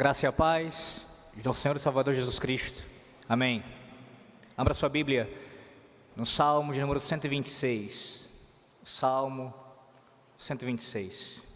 graça e a paz de nosso Senhor e Salvador Jesus Cristo. Amém. Abra sua Bíblia no Salmo de número 126. Salmo 126.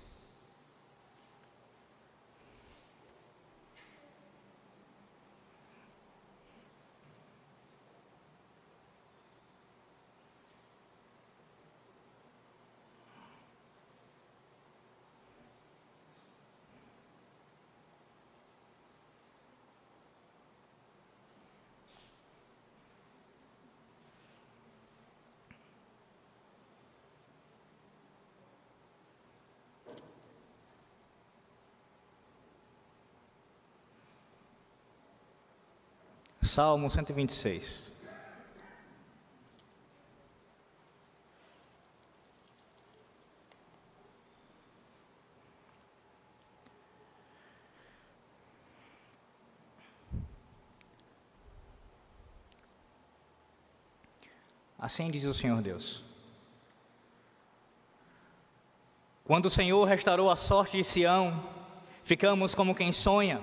Salmo 126. Assim diz o Senhor Deus. Quando o Senhor restaurou a sorte de Sião, ficamos como quem sonha.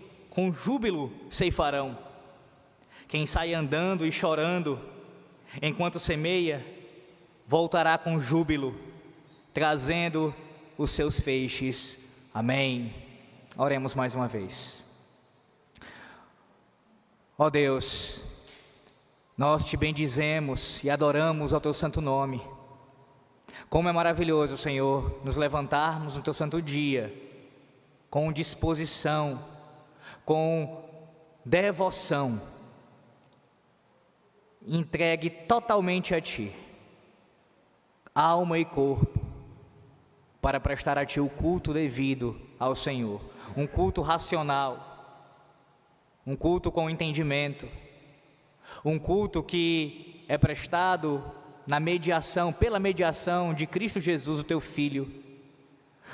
com júbilo ceifarão. Quem sai andando e chorando, enquanto semeia, voltará com júbilo, trazendo os seus feixes. Amém. Oremos mais uma vez. Ó Deus, nós te bendizemos e adoramos ao teu santo nome. Como é maravilhoso, Senhor, nos levantarmos no teu santo dia com disposição com devoção, entregue totalmente a Ti, alma e corpo, para prestar a Ti o culto devido ao Senhor, um culto racional, um culto com entendimento, um culto que é prestado na mediação, pela mediação de Cristo Jesus, o Teu Filho,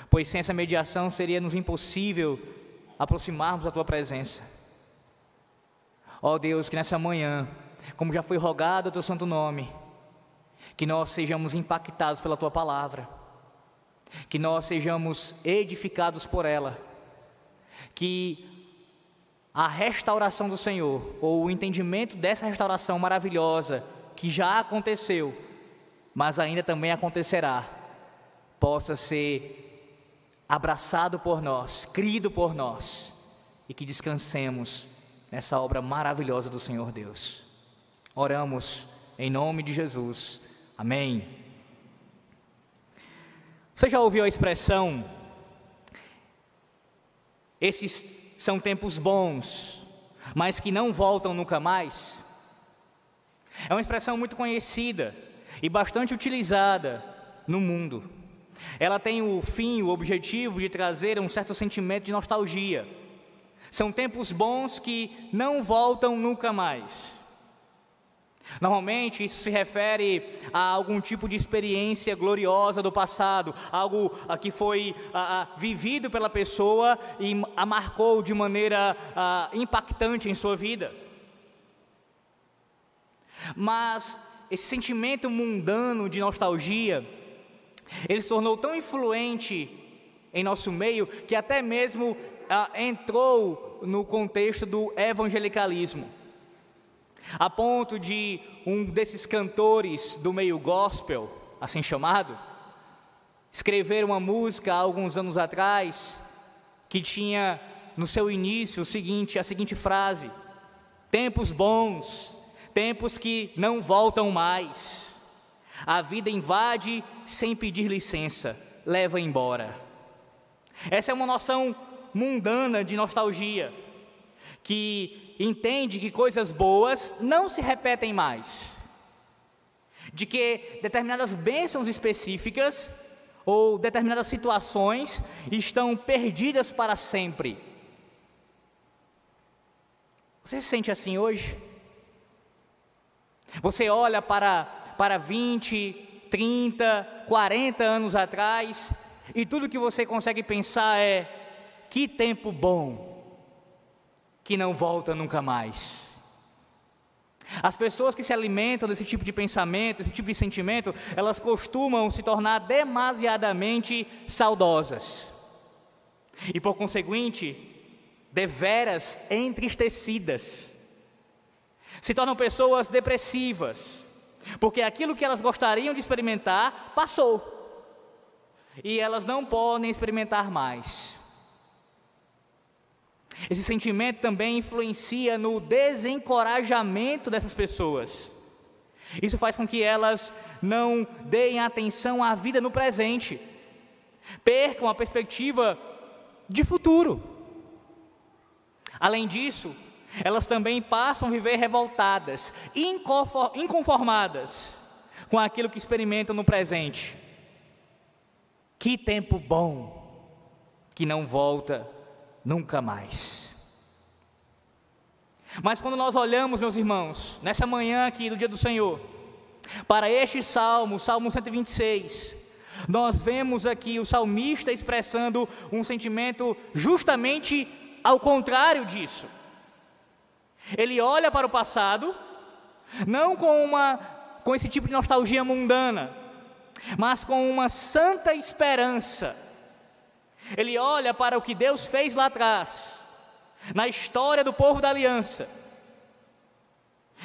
pois sem essa mediação seria-nos impossível aproximarmos da tua presença. Ó oh Deus, que nessa manhã, como já foi rogado o teu santo nome, que nós sejamos impactados pela tua palavra, que nós sejamos edificados por ela, que a restauração do Senhor, ou o entendimento dessa restauração maravilhosa, que já aconteceu, mas ainda também acontecerá, possa ser abraçado por nós, crido por nós, e que descansemos nessa obra maravilhosa do Senhor Deus. Oramos em nome de Jesus. Amém. Você já ouviu a expressão? Esses são tempos bons, mas que não voltam nunca mais? É uma expressão muito conhecida e bastante utilizada no mundo. Ela tem o fim, o objetivo de trazer um certo sentimento de nostalgia. São tempos bons que não voltam nunca mais. Normalmente isso se refere a algum tipo de experiência gloriosa do passado, algo que foi vivido pela pessoa e a marcou de maneira impactante em sua vida. Mas esse sentimento mundano de nostalgia, ele se tornou tão influente em nosso meio que até mesmo ah, entrou no contexto do evangelicalismo, a ponto de um desses cantores do meio gospel, assim chamado, escrever uma música há alguns anos atrás que tinha no seu início o seguinte, a seguinte frase: tempos bons, tempos que não voltam mais. A vida invade sem pedir licença, leva embora. Essa é uma noção mundana de nostalgia, que entende que coisas boas não se repetem mais, de que determinadas bênçãos específicas ou determinadas situações estão perdidas para sempre. Você se sente assim hoje? Você olha para, para 20, 30, 40 anos atrás e tudo que você consegue pensar é: que tempo bom, que não volta nunca mais. As pessoas que se alimentam desse tipo de pensamento, desse tipo de sentimento, elas costumam se tornar demasiadamente saudosas. E por conseguinte, deveras entristecidas. Se tornam pessoas depressivas, porque aquilo que elas gostariam de experimentar passou. E elas não podem experimentar mais. Esse sentimento também influencia no desencorajamento dessas pessoas. Isso faz com que elas não deem atenção à vida no presente, percam a perspectiva de futuro. Além disso, elas também passam a viver revoltadas, inconformadas com aquilo que experimentam no presente. Que tempo bom que não volta nunca mais. Mas quando nós olhamos, meus irmãos, nessa manhã aqui do dia do Senhor, para este salmo, Salmo 126, nós vemos aqui o salmista expressando um sentimento justamente ao contrário disso. Ele olha para o passado, não com uma com esse tipo de nostalgia mundana, mas com uma santa esperança ele olha para o que Deus fez lá atrás, na história do povo da aliança,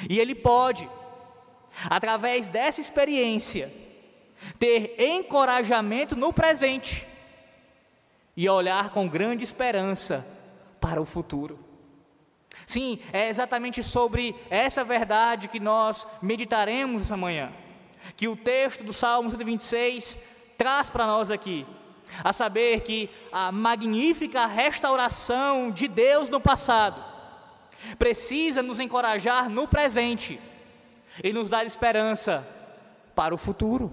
e ele pode, através dessa experiência, ter encorajamento no presente e olhar com grande esperança para o futuro. Sim, é exatamente sobre essa verdade que nós meditaremos essa manhã, que o texto do Salmo 126 traz para nós aqui a saber que a magnífica restauração de Deus no passado precisa nos encorajar no presente e nos dar esperança para o futuro.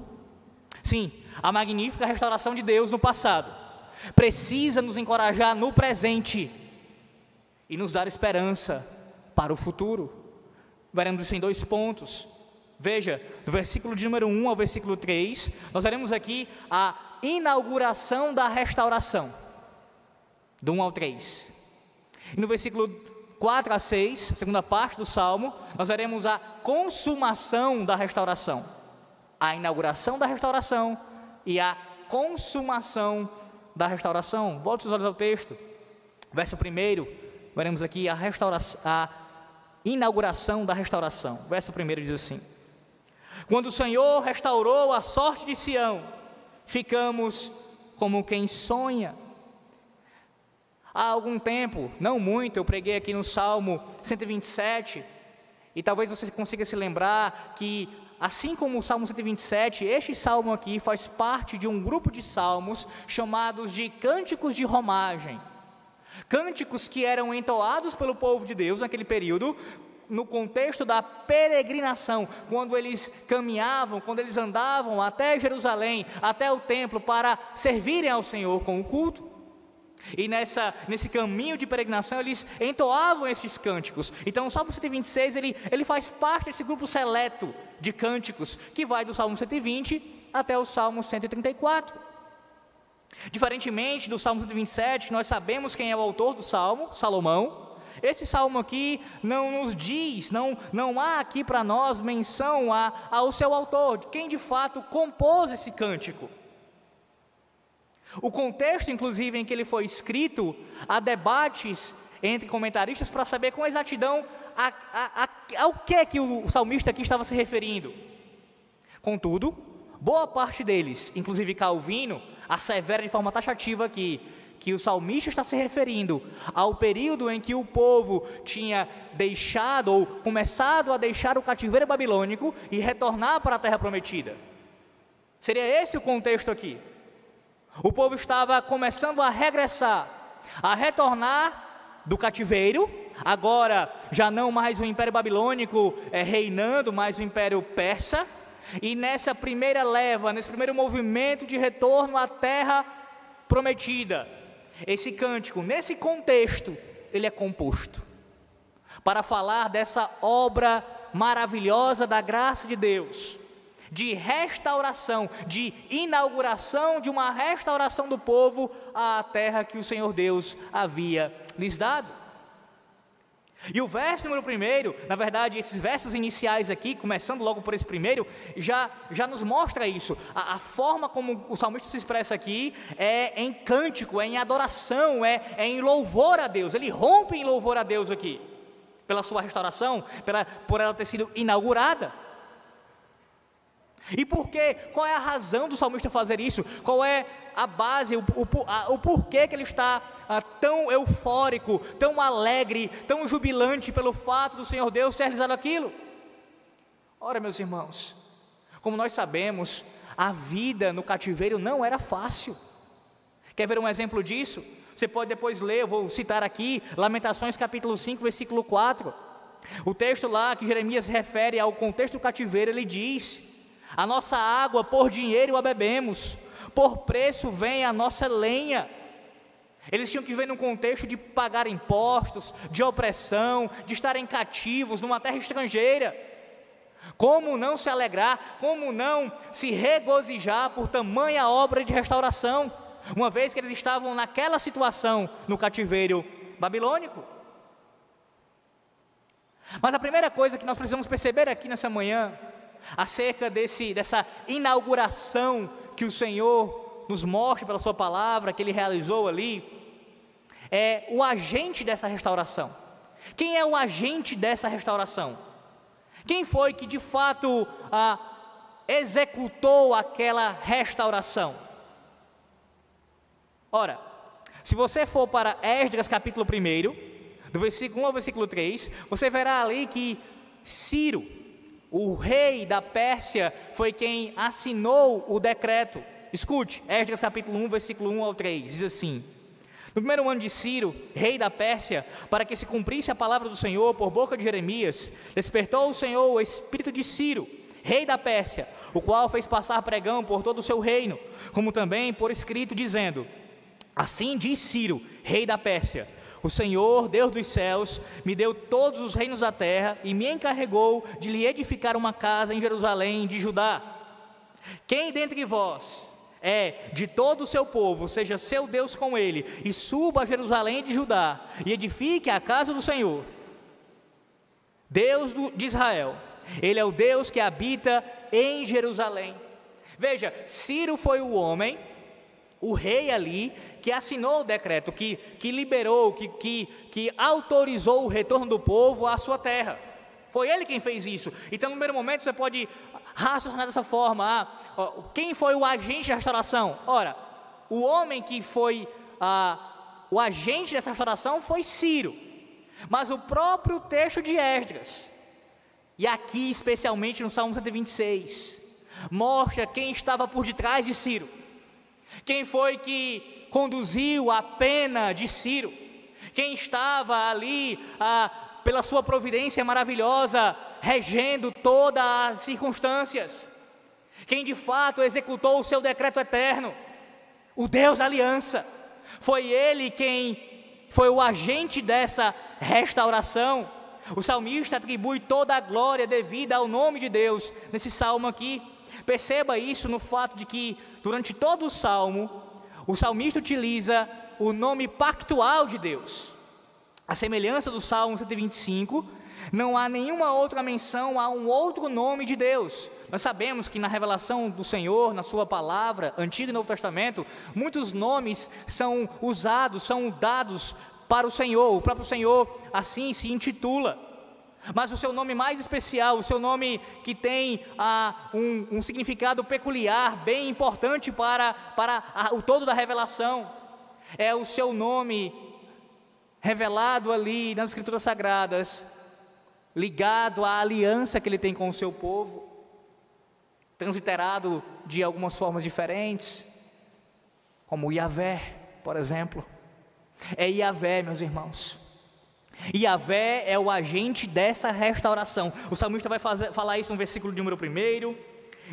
Sim, a magnífica restauração de Deus no passado precisa nos encorajar no presente e nos dar esperança para o futuro. Veremos isso em dois pontos. Veja, do versículo de número 1 ao versículo 3, nós veremos aqui a inauguração da restauração, do 1 ao 3. E no versículo 4 a 6, a segunda parte do salmo, nós veremos a consumação da restauração, a inauguração da restauração e a consumação da restauração. Volte os olhos ao texto, verso 1, veremos aqui a, a inauguração da restauração. Verso 1 diz assim: Quando o Senhor restaurou a sorte de Sião, ficamos como quem sonha. Há algum tempo, não muito, eu preguei aqui no Salmo 127, e talvez você consiga se lembrar que, assim como o Salmo 127, este salmo aqui faz parte de um grupo de salmos chamados de cânticos de romagem. Cânticos que eram entoados pelo povo de Deus naquele período no contexto da peregrinação, quando eles caminhavam, quando eles andavam até Jerusalém, até o templo, para servirem ao Senhor com o culto. E nessa, nesse caminho de peregrinação eles entoavam esses cânticos. Então o Salmo 126 ele, ele faz parte desse grupo seleto de cânticos que vai do Salmo 120 até o Salmo 134. Diferentemente do Salmo 127, que nós sabemos quem é o autor do Salmo, Salomão, esse salmo aqui não nos diz, não, não há aqui para nós menção a, ao seu autor, de quem de fato compôs esse cântico. O contexto, inclusive, em que ele foi escrito, há debates entre comentaristas para saber com exatidão a, a, a, ao que é que o salmista aqui estava se referindo. Contudo, boa parte deles, inclusive Calvino, assevera de forma taxativa que que o salmista está se referindo ao período em que o povo tinha deixado ou começado a deixar o cativeiro babilônico e retornar para a terra prometida. Seria esse o contexto aqui. O povo estava começando a regressar, a retornar do cativeiro, agora já não mais o Império Babilônico é, reinando, mas o Império Persa, e nessa primeira leva, nesse primeiro movimento de retorno à terra prometida, esse cântico, nesse contexto, ele é composto. para falar dessa obra maravilhosa da graça de Deus, de restauração, de inauguração de uma restauração do povo à terra que o Senhor Deus havia lhes dado. E o verso número primeiro, na verdade, esses versos iniciais aqui, começando logo por esse primeiro, já, já nos mostra isso. A, a forma como o salmista se expressa aqui é em cântico, é em adoração, é, é em louvor a Deus. Ele rompe em louvor a Deus aqui, pela sua restauração, pela, por ela ter sido inaugurada. E por quê? Qual é a razão do salmista fazer isso? Qual é a base, o, o, a, o porquê que ele está ah, tão eufórico, tão alegre, tão jubilante pelo fato do Senhor Deus ter realizado aquilo? Ora, meus irmãos, como nós sabemos, a vida no cativeiro não era fácil. Quer ver um exemplo disso? Você pode depois ler, eu vou citar aqui, Lamentações capítulo 5, versículo 4. O texto lá que Jeremias refere ao contexto do cativeiro, ele diz: a nossa água por dinheiro a bebemos, por preço vem a nossa lenha. Eles tinham que ver num contexto de pagar impostos, de opressão, de estarem cativos numa terra estrangeira. Como não se alegrar, como não se regozijar por tamanha obra de restauração, uma vez que eles estavam naquela situação no cativeiro babilônico? Mas a primeira coisa que nós precisamos perceber aqui nessa manhã acerca desse, dessa inauguração que o Senhor nos mostra pela Sua palavra, que Ele realizou ali, é o agente dessa restauração. Quem é o agente dessa restauração? Quem foi que de fato ah, executou aquela restauração? Ora, se você for para Esdras capítulo 1, do versículo 1 ao versículo 3, você verá ali que Ciro, o rei da Pérsia foi quem assinou o decreto. Escute, Esdras capítulo 1, versículo 1 ao 3, diz assim: No primeiro ano de Ciro, rei da Pérsia, para que se cumprisse a palavra do Senhor por boca de Jeremias, despertou o Senhor o espírito de Ciro, rei da Pérsia, o qual fez passar pregão por todo o seu reino, como também por escrito, dizendo: Assim diz Ciro, rei da Pérsia: o Senhor, Deus dos céus, me deu todos os reinos da terra e me encarregou de lhe edificar uma casa em Jerusalém de Judá. Quem dentre vós é de todo o seu povo, seja seu Deus com ele, e suba a Jerusalém de Judá e edifique a casa do Senhor, Deus de Israel, ele é o Deus que habita em Jerusalém. Veja, Ciro foi o homem, o rei ali, que assinou o decreto, que, que liberou, que, que, que autorizou o retorno do povo à sua terra. Foi ele quem fez isso. Então, no primeiro momento, você pode raciocinar dessa forma: ah, quem foi o agente de restauração? Ora, o homem que foi ah, o agente dessa restauração foi Ciro. Mas o próprio texto de Esdras, e aqui especialmente no Salmo 126, mostra quem estava por detrás de Ciro. Quem foi que conduziu a pena de Ciro, quem estava ali ah, pela sua providência maravilhosa, regendo todas as circunstâncias, quem de fato executou o seu decreto eterno, o Deus da aliança, foi ele quem foi o agente dessa restauração. O salmista atribui toda a glória devida ao nome de Deus nesse salmo aqui. Perceba isso no fato de que durante todo o salmo o salmista utiliza o nome pactual de Deus. A semelhança do Salmo 125, não há nenhuma outra menção a um outro nome de Deus. Nós sabemos que na revelação do Senhor, na Sua palavra, Antigo e Novo Testamento, muitos nomes são usados, são dados para o Senhor. O próprio Senhor assim se intitula. Mas o seu nome mais especial, o seu nome que tem ah, um, um, significado peculiar, bem importante para, para a, o todo da revelação, é o seu nome revelado ali nas Escrituras Sagradas, ligado à aliança que ele tem com o seu povo, transliterado de algumas formas diferentes, como Yahvé, por exemplo. É Yahvé, meus irmãos. E Yahvé é o agente dessa restauração. O salmista vai fazer, falar isso no versículo número 1,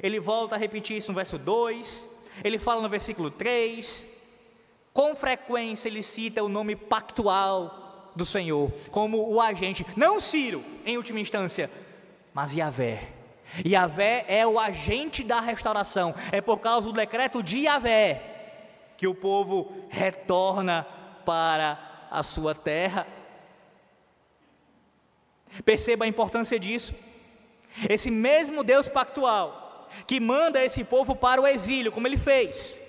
ele volta a repetir isso no verso 2, ele fala no versículo 3. Com frequência ele cita o nome pactual do Senhor, como o agente, não Ciro, em última instância, mas Yahvé. Yahvé é o agente da restauração, é por causa do decreto de Yahvé que o povo retorna para a sua terra. Perceba a importância disso. Esse mesmo Deus pactual que manda esse povo para o exílio, como ele fez,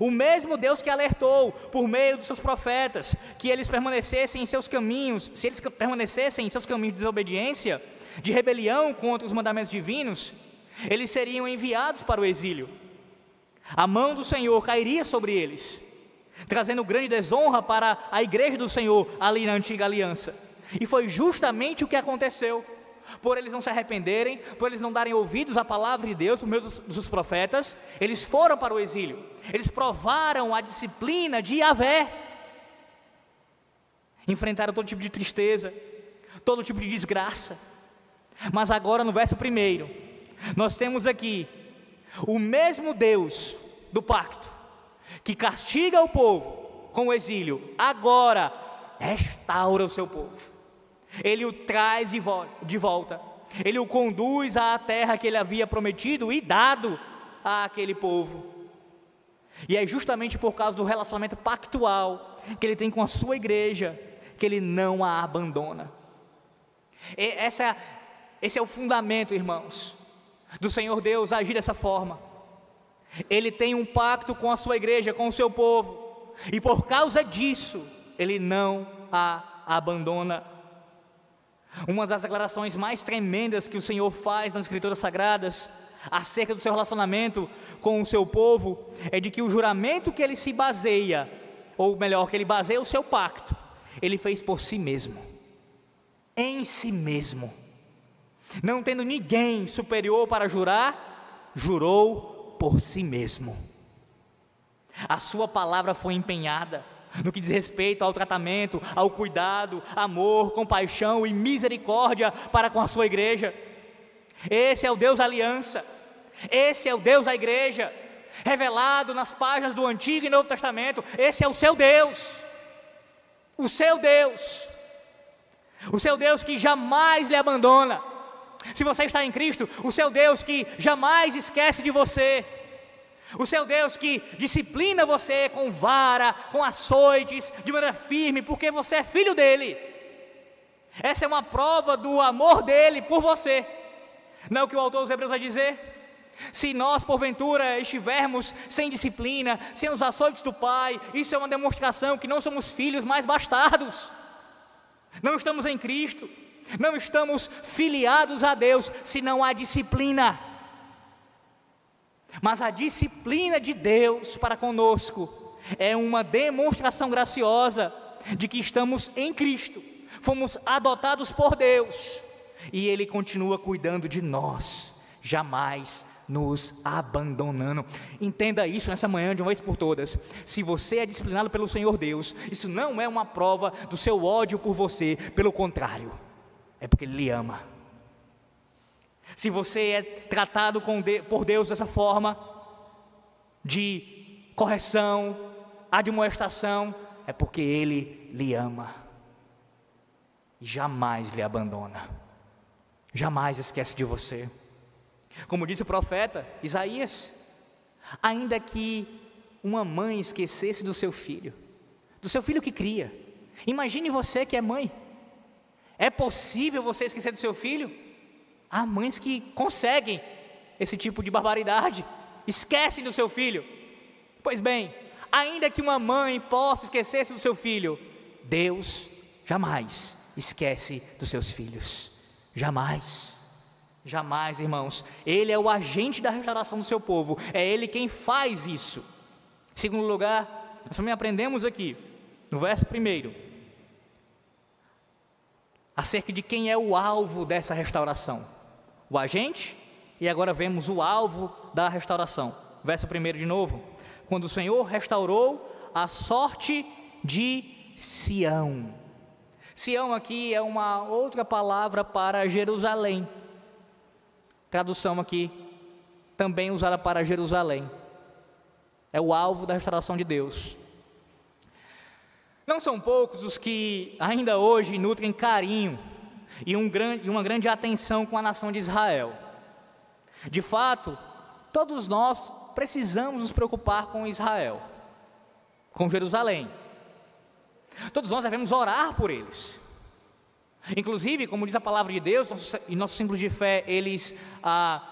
o mesmo Deus que alertou por meio dos seus profetas que eles permanecessem em seus caminhos, se eles permanecessem em seus caminhos de desobediência, de rebelião contra os mandamentos divinos, eles seriam enviados para o exílio. A mão do Senhor cairia sobre eles, trazendo grande desonra para a igreja do Senhor ali na antiga aliança. E foi justamente o que aconteceu. Por eles não se arrependerem, por eles não darem ouvidos à palavra de Deus, por meio dos, dos profetas, eles foram para o exílio. Eles provaram a disciplina de Yahvé. Enfrentaram todo tipo de tristeza, todo tipo de desgraça. Mas agora no verso primeiro, nós temos aqui o mesmo Deus do pacto, que castiga o povo com o exílio, agora restaura o seu povo. Ele o traz de volta, ele o conduz à terra que ele havia prometido e dado àquele povo. E é justamente por causa do relacionamento pactual que ele tem com a sua igreja que ele não a abandona. E essa, esse é o fundamento, irmãos, do Senhor Deus agir dessa forma. Ele tem um pacto com a sua igreja, com o seu povo, e por causa disso, ele não a abandona. Uma das declarações mais tremendas que o Senhor faz nas Escrituras Sagradas acerca do seu relacionamento com o seu povo é de que o juramento que ele se baseia, ou melhor, que ele baseia o seu pacto, ele fez por si mesmo, em si mesmo. Não tendo ninguém superior para jurar, jurou por si mesmo. A sua palavra foi empenhada no que diz respeito ao tratamento, ao cuidado, amor, compaixão e misericórdia para com a sua igreja. Esse é o Deus aliança, esse é o Deus da igreja, revelado nas páginas do Antigo e Novo Testamento. Esse é o seu Deus, o seu Deus, o seu Deus que jamais lhe abandona. Se você está em Cristo, o seu Deus que jamais esquece de você, o seu Deus que disciplina você com vara, com açoites, de maneira firme, porque você é filho dele. Essa é uma prova do amor dele por você. Não é o que o autor dos Hebreus vai dizer? Se nós, porventura, estivermos sem disciplina, sem os açoites do Pai, isso é uma demonstração que não somos filhos mais bastardos. Não estamos em Cristo, não estamos filiados a Deus, se não há disciplina. Mas a disciplina de Deus para conosco é uma demonstração graciosa de que estamos em Cristo, fomos adotados por Deus e Ele continua cuidando de nós, jamais nos abandonando. Entenda isso nessa manhã de uma vez por todas. Se você é disciplinado pelo Senhor Deus, isso não é uma prova do seu ódio por você, pelo contrário, é porque Ele lhe ama. Se você é tratado por Deus dessa forma, de correção, admoestação, é porque Ele lhe ama e jamais lhe abandona, jamais esquece de você. Como disse o profeta Isaías, ainda que uma mãe esquecesse do seu filho, do seu filho que cria, imagine você que é mãe, é possível você esquecer do seu filho? Há mães que conseguem esse tipo de barbaridade, esquecem do seu filho. Pois bem, ainda que uma mãe possa esquecer-se do seu filho, Deus jamais esquece dos seus filhos. Jamais. Jamais, irmãos. Ele é o agente da restauração do seu povo. É ele quem faz isso. Em segundo lugar, nós também aprendemos aqui, no verso primeiro, acerca de quem é o alvo dessa restauração o agente e agora vemos o alvo da restauração. Verso 1 de novo. Quando o Senhor restaurou a sorte de Sião. Sião aqui é uma outra palavra para Jerusalém. Tradução aqui também usada para Jerusalém. É o alvo da restauração de Deus. Não são poucos os que ainda hoje nutrem carinho e um grande, uma grande atenção com a nação de Israel. De fato, todos nós precisamos nos preocupar com Israel, com Jerusalém. Todos nós devemos orar por eles. Inclusive, como diz a palavra de Deus, nossos, e nossos símbolos de fé, eles ah,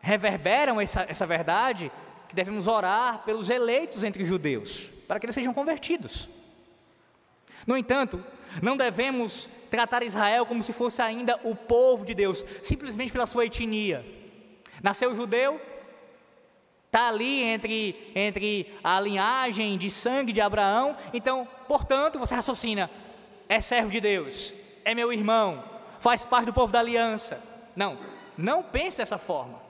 reverberam essa, essa verdade, que devemos orar pelos eleitos entre os judeus, para que eles sejam convertidos. No entanto, não devemos tratar Israel como se fosse ainda o povo de Deus, simplesmente pela sua etnia. Nasceu judeu, está ali entre, entre a linhagem de sangue de Abraão, então, portanto, você raciocina, é servo de Deus, é meu irmão, faz parte do povo da aliança. Não, não pense dessa forma.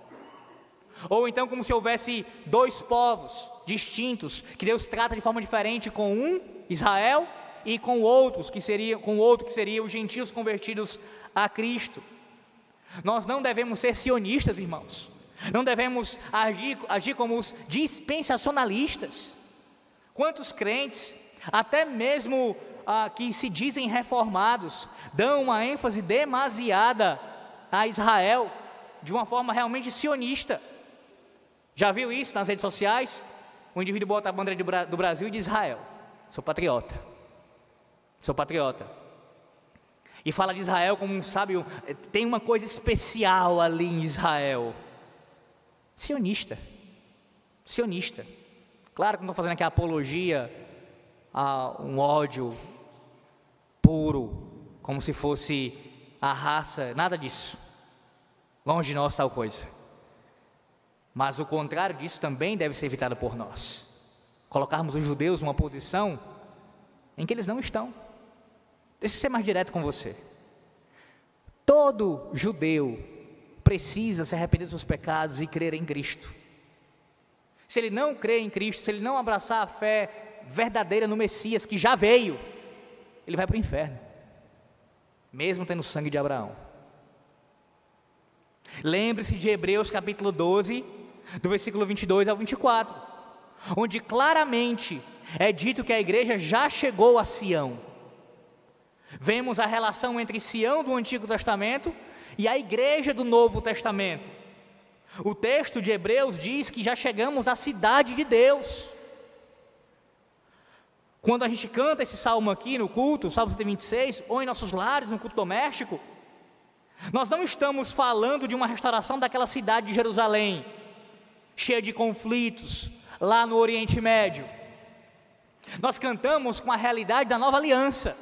Ou então, como se houvesse dois povos distintos, que Deus trata de forma diferente com um, Israel, e com outros que seria, com outro que seria os gentios convertidos a Cristo. Nós não devemos ser sionistas, irmãos. Não devemos agir, agir como os dispensacionalistas. Quantos crentes, até mesmo ah, que se dizem reformados, dão uma ênfase demasiada a Israel, de uma forma realmente sionista. Já viu isso nas redes sociais? O indivíduo bota a bandeira do Brasil e de Israel. Sou patriota. Sou patriota. E fala de Israel como, sabe, tem uma coisa especial ali em Israel. Sionista. Sionista. Claro que não estou fazendo aqui apologia a um ódio puro, como se fosse a raça, nada disso. Longe de nós tal coisa. Mas o contrário disso também deve ser evitado por nós. Colocarmos os judeus numa posição em que eles não estão. Deixa eu ser mais direto com você. Todo judeu precisa se arrepender dos seus pecados e crer em Cristo. Se ele não crer em Cristo, se ele não abraçar a fé verdadeira no Messias que já veio, ele vai para o inferno, mesmo tendo sangue de Abraão. Lembre-se de Hebreus capítulo 12, do versículo 22 ao 24, onde claramente é dito que a igreja já chegou a Sião. Vemos a relação entre Sião do Antigo Testamento e a igreja do Novo Testamento. O texto de Hebreus diz que já chegamos à cidade de Deus. Quando a gente canta esse salmo aqui no culto, Salmo 126, ou em nossos lares, no culto doméstico, nós não estamos falando de uma restauração daquela cidade de Jerusalém, cheia de conflitos, lá no Oriente Médio. Nós cantamos com a realidade da nova aliança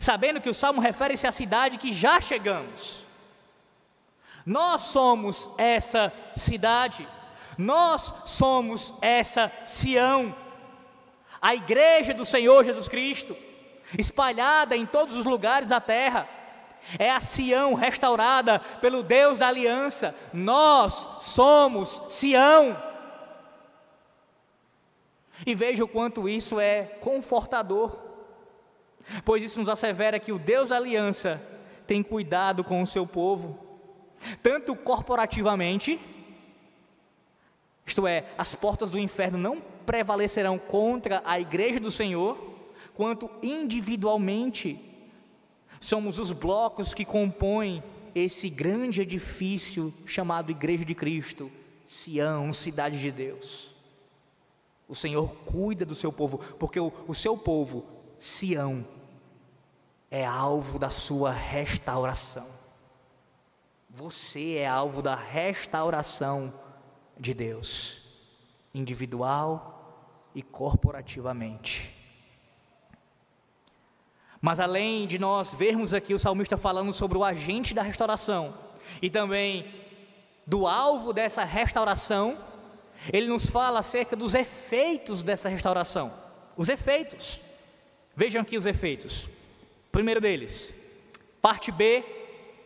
sabendo que o salmo refere-se à cidade que já chegamos. Nós somos essa cidade, nós somos essa Sião, a igreja do Senhor Jesus Cristo, espalhada em todos os lugares da terra, é a Sião restaurada pelo Deus da aliança, nós somos Sião. E veja o quanto isso é confortador pois isso nos assevera que o Deus da aliança tem cuidado com o seu povo, tanto corporativamente, isto é, as portas do inferno não prevalecerão contra a igreja do Senhor, quanto individualmente. Somos os blocos que compõem esse grande edifício chamado Igreja de Cristo, Sião, cidade de Deus. O Senhor cuida do seu povo, porque o, o seu povo, Sião, é alvo da sua restauração. Você é alvo da restauração de Deus, individual e corporativamente. Mas além de nós vermos aqui o salmista falando sobre o agente da restauração e também do alvo dessa restauração, ele nos fala acerca dos efeitos dessa restauração. Os efeitos. Vejam aqui os efeitos. Primeiro deles, parte B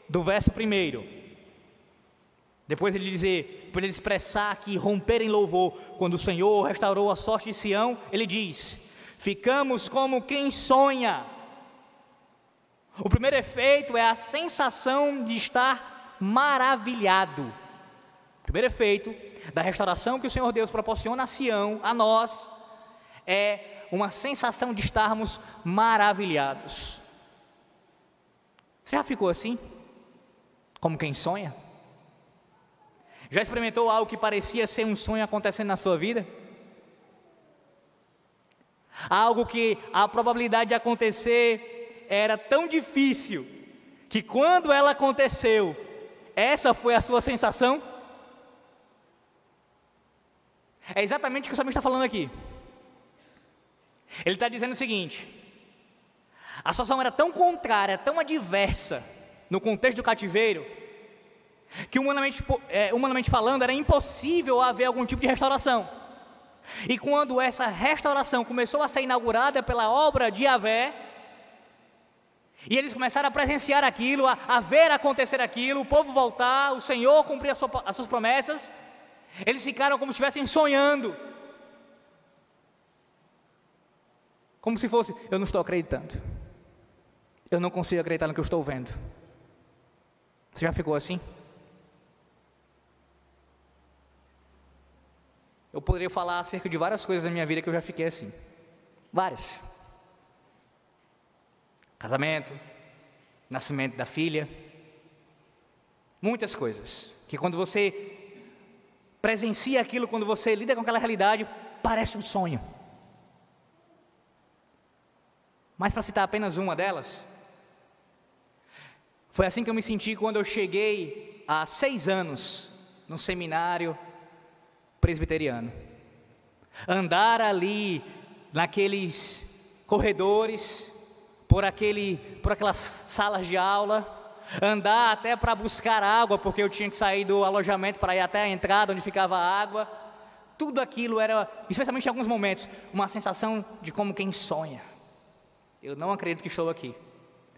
do verso primeiro. Depois ele dizer, depois ele expressar que romper em louvor, quando o Senhor restaurou a sorte de Sião, ele diz: ficamos como quem sonha. O primeiro efeito é a sensação de estar maravilhado. O primeiro efeito da restauração que o Senhor Deus proporciona a Sião, a nós, é uma sensação de estarmos maravilhados. Você já ficou assim? Como quem sonha? Já experimentou algo que parecia ser um sonho acontecendo na sua vida? Algo que a probabilidade de acontecer era tão difícil que quando ela aconteceu, essa foi a sua sensação? É exatamente o que o salmista está falando aqui. Ele está dizendo o seguinte: a situação era tão contrária, tão adversa no contexto do cativeiro, que humanamente, é, humanamente falando era impossível haver algum tipo de restauração. E quando essa restauração começou a ser inaugurada pela obra de Yahvé, e eles começaram a presenciar aquilo, a, a ver acontecer aquilo, o povo voltar, o Senhor cumprir sua, as suas promessas, eles ficaram como se estivessem sonhando. Como se fosse, eu não estou acreditando. Eu não consigo acreditar no que eu estou vendo. Você já ficou assim? Eu poderia falar acerca de várias coisas na minha vida que eu já fiquei assim. Várias. Casamento, nascimento da filha, muitas coisas. Que quando você presencia aquilo, quando você lida com aquela realidade, parece um sonho. Mas para citar apenas uma delas, foi assim que eu me senti quando eu cheguei há seis anos no seminário presbiteriano. Andar ali naqueles corredores, por, aquele, por aquelas salas de aula, andar até para buscar água, porque eu tinha que sair do alojamento para ir até a entrada onde ficava a água. Tudo aquilo era, especialmente em alguns momentos, uma sensação de como quem sonha. Eu não acredito que estou aqui,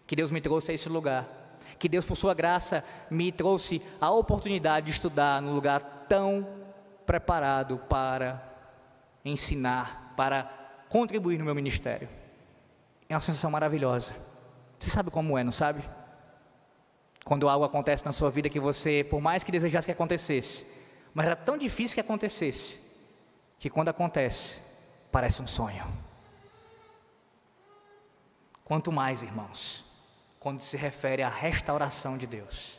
que Deus me trouxe a esse lugar, que Deus, por Sua graça, me trouxe a oportunidade de estudar num lugar tão preparado para ensinar, para contribuir no meu ministério. É uma sensação maravilhosa. Você sabe como é, não sabe? Quando algo acontece na sua vida que você, por mais que desejasse que acontecesse, mas era tão difícil que acontecesse, que quando acontece, parece um sonho. Quanto mais, irmãos, quando se refere à restauração de Deus,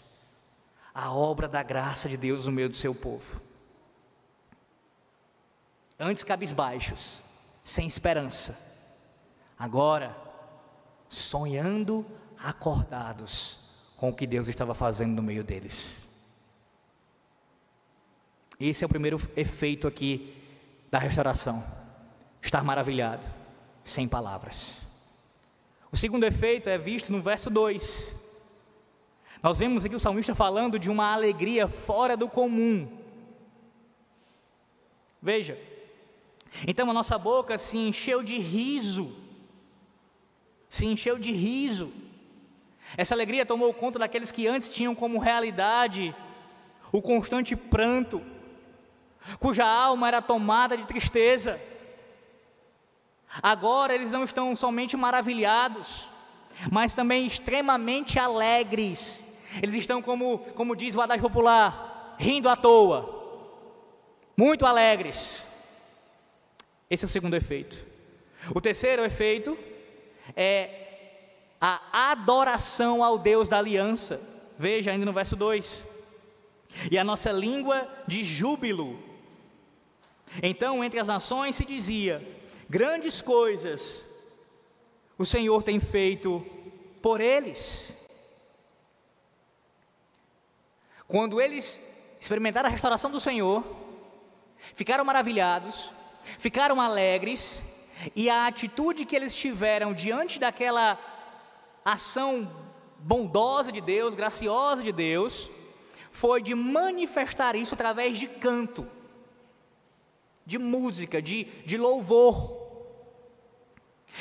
à obra da graça de Deus no meio do seu povo. Antes cabisbaixos, sem esperança, agora sonhando acordados com o que Deus estava fazendo no meio deles. Esse é o primeiro efeito aqui da restauração. Estar maravilhado, sem palavras. O segundo efeito é visto no verso 2. Nós vemos aqui o salmista falando de uma alegria fora do comum. Veja, então a nossa boca se encheu de riso, se encheu de riso essa alegria tomou conta daqueles que antes tinham como realidade o constante pranto, cuja alma era tomada de tristeza. Agora eles não estão somente maravilhados, mas também extremamente alegres. Eles estão, como, como diz o adágio popular, rindo à toa, muito alegres. Esse é o segundo efeito. O terceiro efeito é a adoração ao Deus da aliança. Veja ainda no verso 2. E a nossa língua de júbilo. Então, entre as nações se dizia: grandes coisas o Senhor tem feito por eles. Quando eles experimentaram a restauração do Senhor, ficaram maravilhados, ficaram alegres, e a atitude que eles tiveram diante daquela ação bondosa de Deus, graciosa de Deus, foi de manifestar isso através de canto, de música, de, de louvor.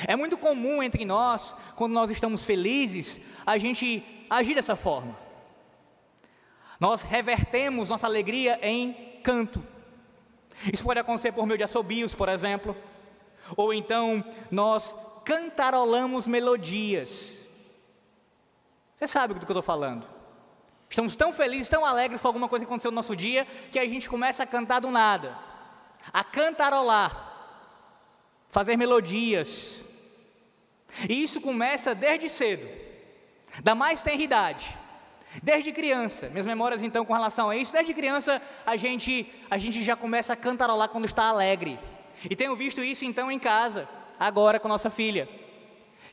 É muito comum entre nós, quando nós estamos felizes, a gente agir dessa forma. Nós revertemos nossa alegria em canto. Isso pode acontecer por meio de assobios, por exemplo. Ou então nós cantarolamos melodias. Você sabe do que eu estou falando. Estamos tão felizes, tão alegres com alguma coisa que aconteceu no nosso dia, que a gente começa a cantar do nada, a cantarolar. Fazer melodias. E isso começa desde cedo, da mais tenra idade. Desde criança, minhas memórias então com relação a isso, desde criança a gente, a gente já começa a cantarolar quando está alegre. E tenho visto isso então em casa, agora com nossa filha.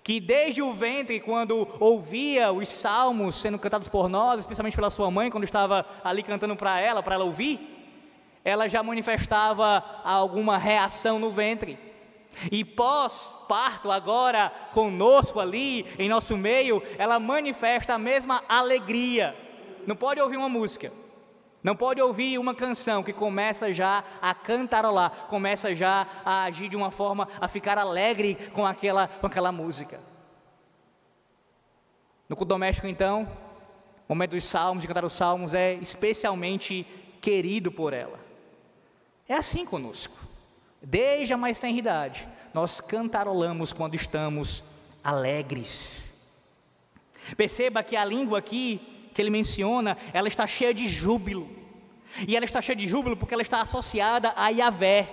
Que desde o ventre, quando ouvia os salmos sendo cantados por nós, especialmente pela sua mãe, quando estava ali cantando para ela, para ela ouvir, ela já manifestava alguma reação no ventre. E pós-parto, agora conosco ali, em nosso meio, ela manifesta a mesma alegria. Não pode ouvir uma música, não pode ouvir uma canção que começa já a cantarolar, começa já a agir de uma forma, a ficar alegre com aquela, com aquela música. No culto doméstico, então, o momento dos salmos, de cantar os salmos, é especialmente querido por ela. É assim conosco. Desde a mais tenra idade, nós cantarolamos quando estamos alegres. Perceba que a língua aqui que ele menciona, ela está cheia de júbilo. E ela está cheia de júbilo porque ela está associada a Yahvé.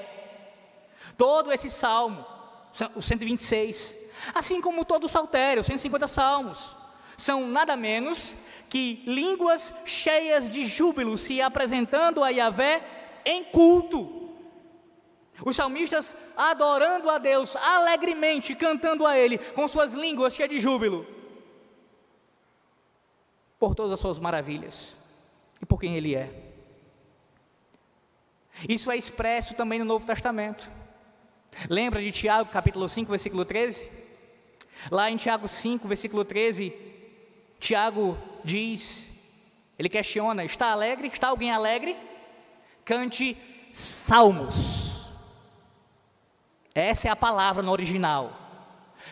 Todo esse salmo, o 126, assim como todo o saltério, 150 salmos, são nada menos que línguas cheias de júbilo se apresentando a Yahvé em culto. Os salmistas adorando a Deus alegremente, cantando a Ele, com suas línguas cheias de júbilo, por todas as suas maravilhas e por quem Ele é. Isso é expresso também no Novo Testamento. Lembra de Tiago, capítulo 5, versículo 13? Lá em Tiago 5, versículo 13, Tiago diz, ele questiona: está alegre? Está alguém alegre? Cante salmos essa é a palavra no original.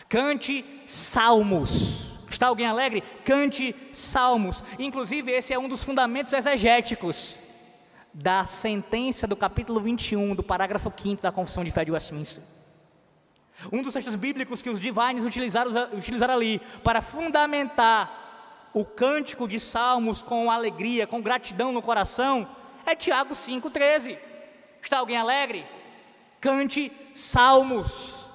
Cante salmos. Está alguém alegre? Cante salmos. Inclusive, esse é um dos fundamentos exegéticos da sentença do capítulo 21, do parágrafo 5 da Confissão de Fé de Westminster. Um dos textos bíblicos que os divines utilizaram, utilizaram ali para fundamentar o cântico de salmos com alegria, com gratidão no coração, é Tiago 5,13. Está alguém alegre? Cante salmos.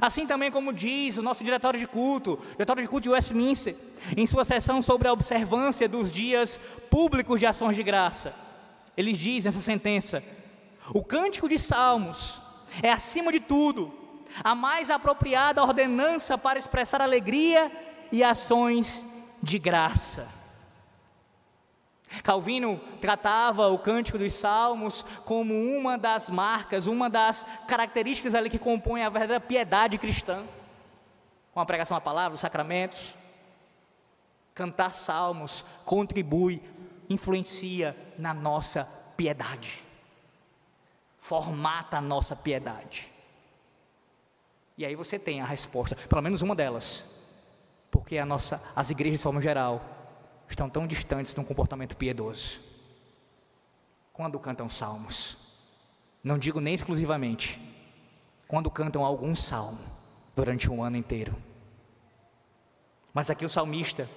Assim também como diz o nosso diretório de culto, diretório de culto de Westminster, em sua sessão sobre a observância dos dias públicos de ações de graça. Eles dizem nessa sentença: o cântico de salmos é, acima de tudo, a mais apropriada ordenança para expressar alegria e ações de graça. Calvino tratava o Cântico dos Salmos como uma das marcas, uma das características ali que compõem a verdadeira piedade cristã, com a pregação da palavra, os sacramentos. Cantar salmos contribui, influencia na nossa piedade, formata a nossa piedade. E aí você tem a resposta, pelo menos uma delas, porque a nossa, as igrejas de forma geral estão tão distantes de um comportamento piedoso. Quando cantam salmos, não digo nem exclusivamente, quando cantam algum salmo durante um ano inteiro. Mas aqui o salmista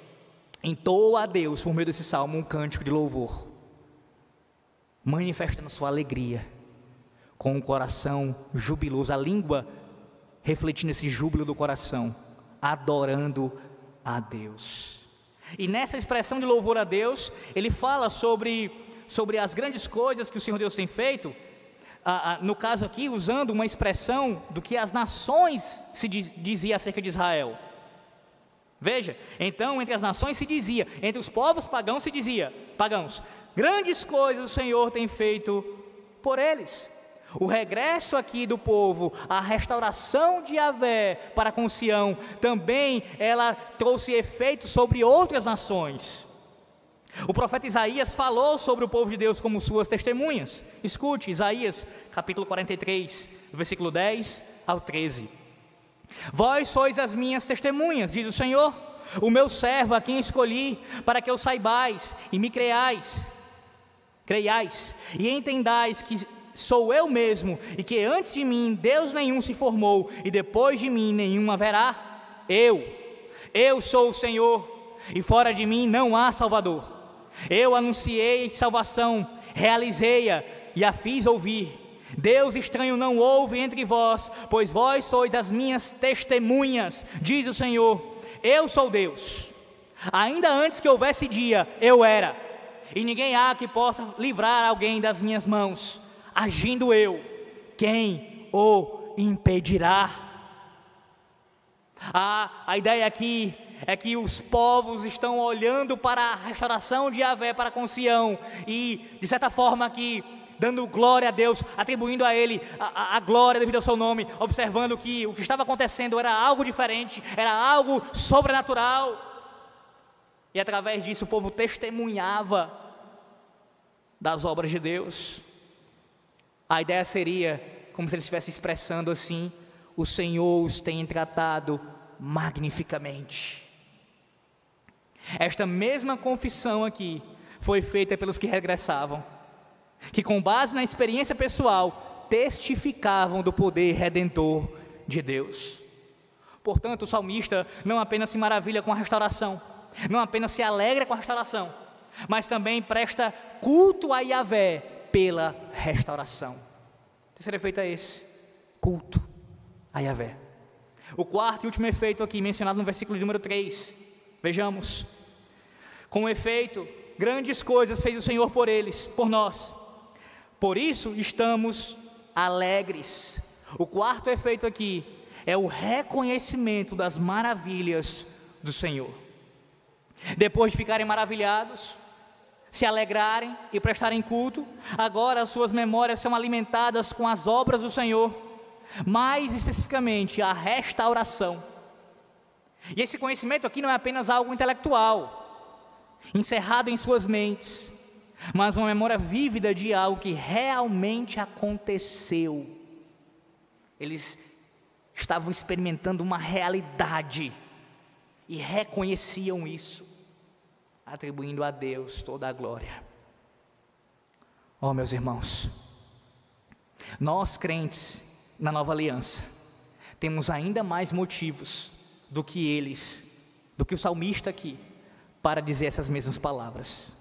entoa a Deus, por meio desse salmo, um cântico de louvor, manifestando sua alegria, com o coração jubiloso, a língua refletindo esse júbilo do coração, adorando a Deus. E nessa expressão de louvor a Deus, ele fala sobre, sobre as grandes coisas que o Senhor Deus tem feito, ah, ah, no caso aqui, usando uma expressão do que as nações se diz, dizia acerca de Israel. Veja, então entre as nações se dizia, entre os povos pagãos se dizia, pagãos, grandes coisas o Senhor tem feito por eles. O regresso aqui do povo, a restauração de Yahvé para com Sião, também ela trouxe efeitos sobre outras nações. O profeta Isaías falou sobre o povo de Deus como suas testemunhas. Escute, Isaías, capítulo 43, versículo 10 ao 13. Vós sois as minhas testemunhas, diz o Senhor, o meu servo a quem escolhi, para que eu saibais e me creais, creiais e entendais que sou eu mesmo, e que antes de mim Deus nenhum se formou, e depois de mim nenhum haverá? Eu, eu sou o Senhor, e fora de mim não há Salvador. Eu anunciei salvação, realizei-a e a fiz ouvir. Deus estranho não houve entre vós, pois vós sois as minhas testemunhas, diz o Senhor. Eu sou Deus. Ainda antes que houvesse dia, eu era, e ninguém há que possa livrar alguém das minhas mãos. Agindo eu, quem o impedirá? Ah, a ideia aqui é que os povos estão olhando para a restauração de Yahvé para com Sião e, de certa forma, aqui dando glória a Deus, atribuindo a Ele a, a, a, glória devido ao seu nome, observando que o que estava acontecendo era algo diferente, era algo sobrenatural. E através disso o povo testemunhava das obras de Deus. A ideia seria como se ele estivesse expressando assim: o Senhor os tem tratado magnificamente. Esta mesma confissão aqui foi feita pelos que regressavam, que com base na experiência pessoal testificavam do poder redentor de Deus. Portanto, o salmista não apenas se maravilha com a restauração, não apenas se alegra com a restauração, mas também presta culto a Yahvé pela restauração. O terceiro efeito é esse: culto a Yahvé. O quarto e último efeito aqui, mencionado no versículo número 3, vejamos. Com efeito, grandes coisas fez o Senhor por eles, por nós. Por isso estamos alegres. O quarto efeito aqui é o reconhecimento das maravilhas do Senhor. Depois de ficarem maravilhados, se alegrarem e prestarem culto, agora as suas memórias são alimentadas com as obras do Senhor, mais especificamente a restauração. E esse conhecimento aqui não é apenas algo intelectual, encerrado em suas mentes, mas uma memória vívida de algo que realmente aconteceu. Eles estavam experimentando uma realidade e reconheciam isso, atribuindo a Deus toda a glória. Oh, meus irmãos, nós crentes na nova aliança, temos ainda mais motivos do que eles, do que o salmista aqui, para dizer essas mesmas palavras.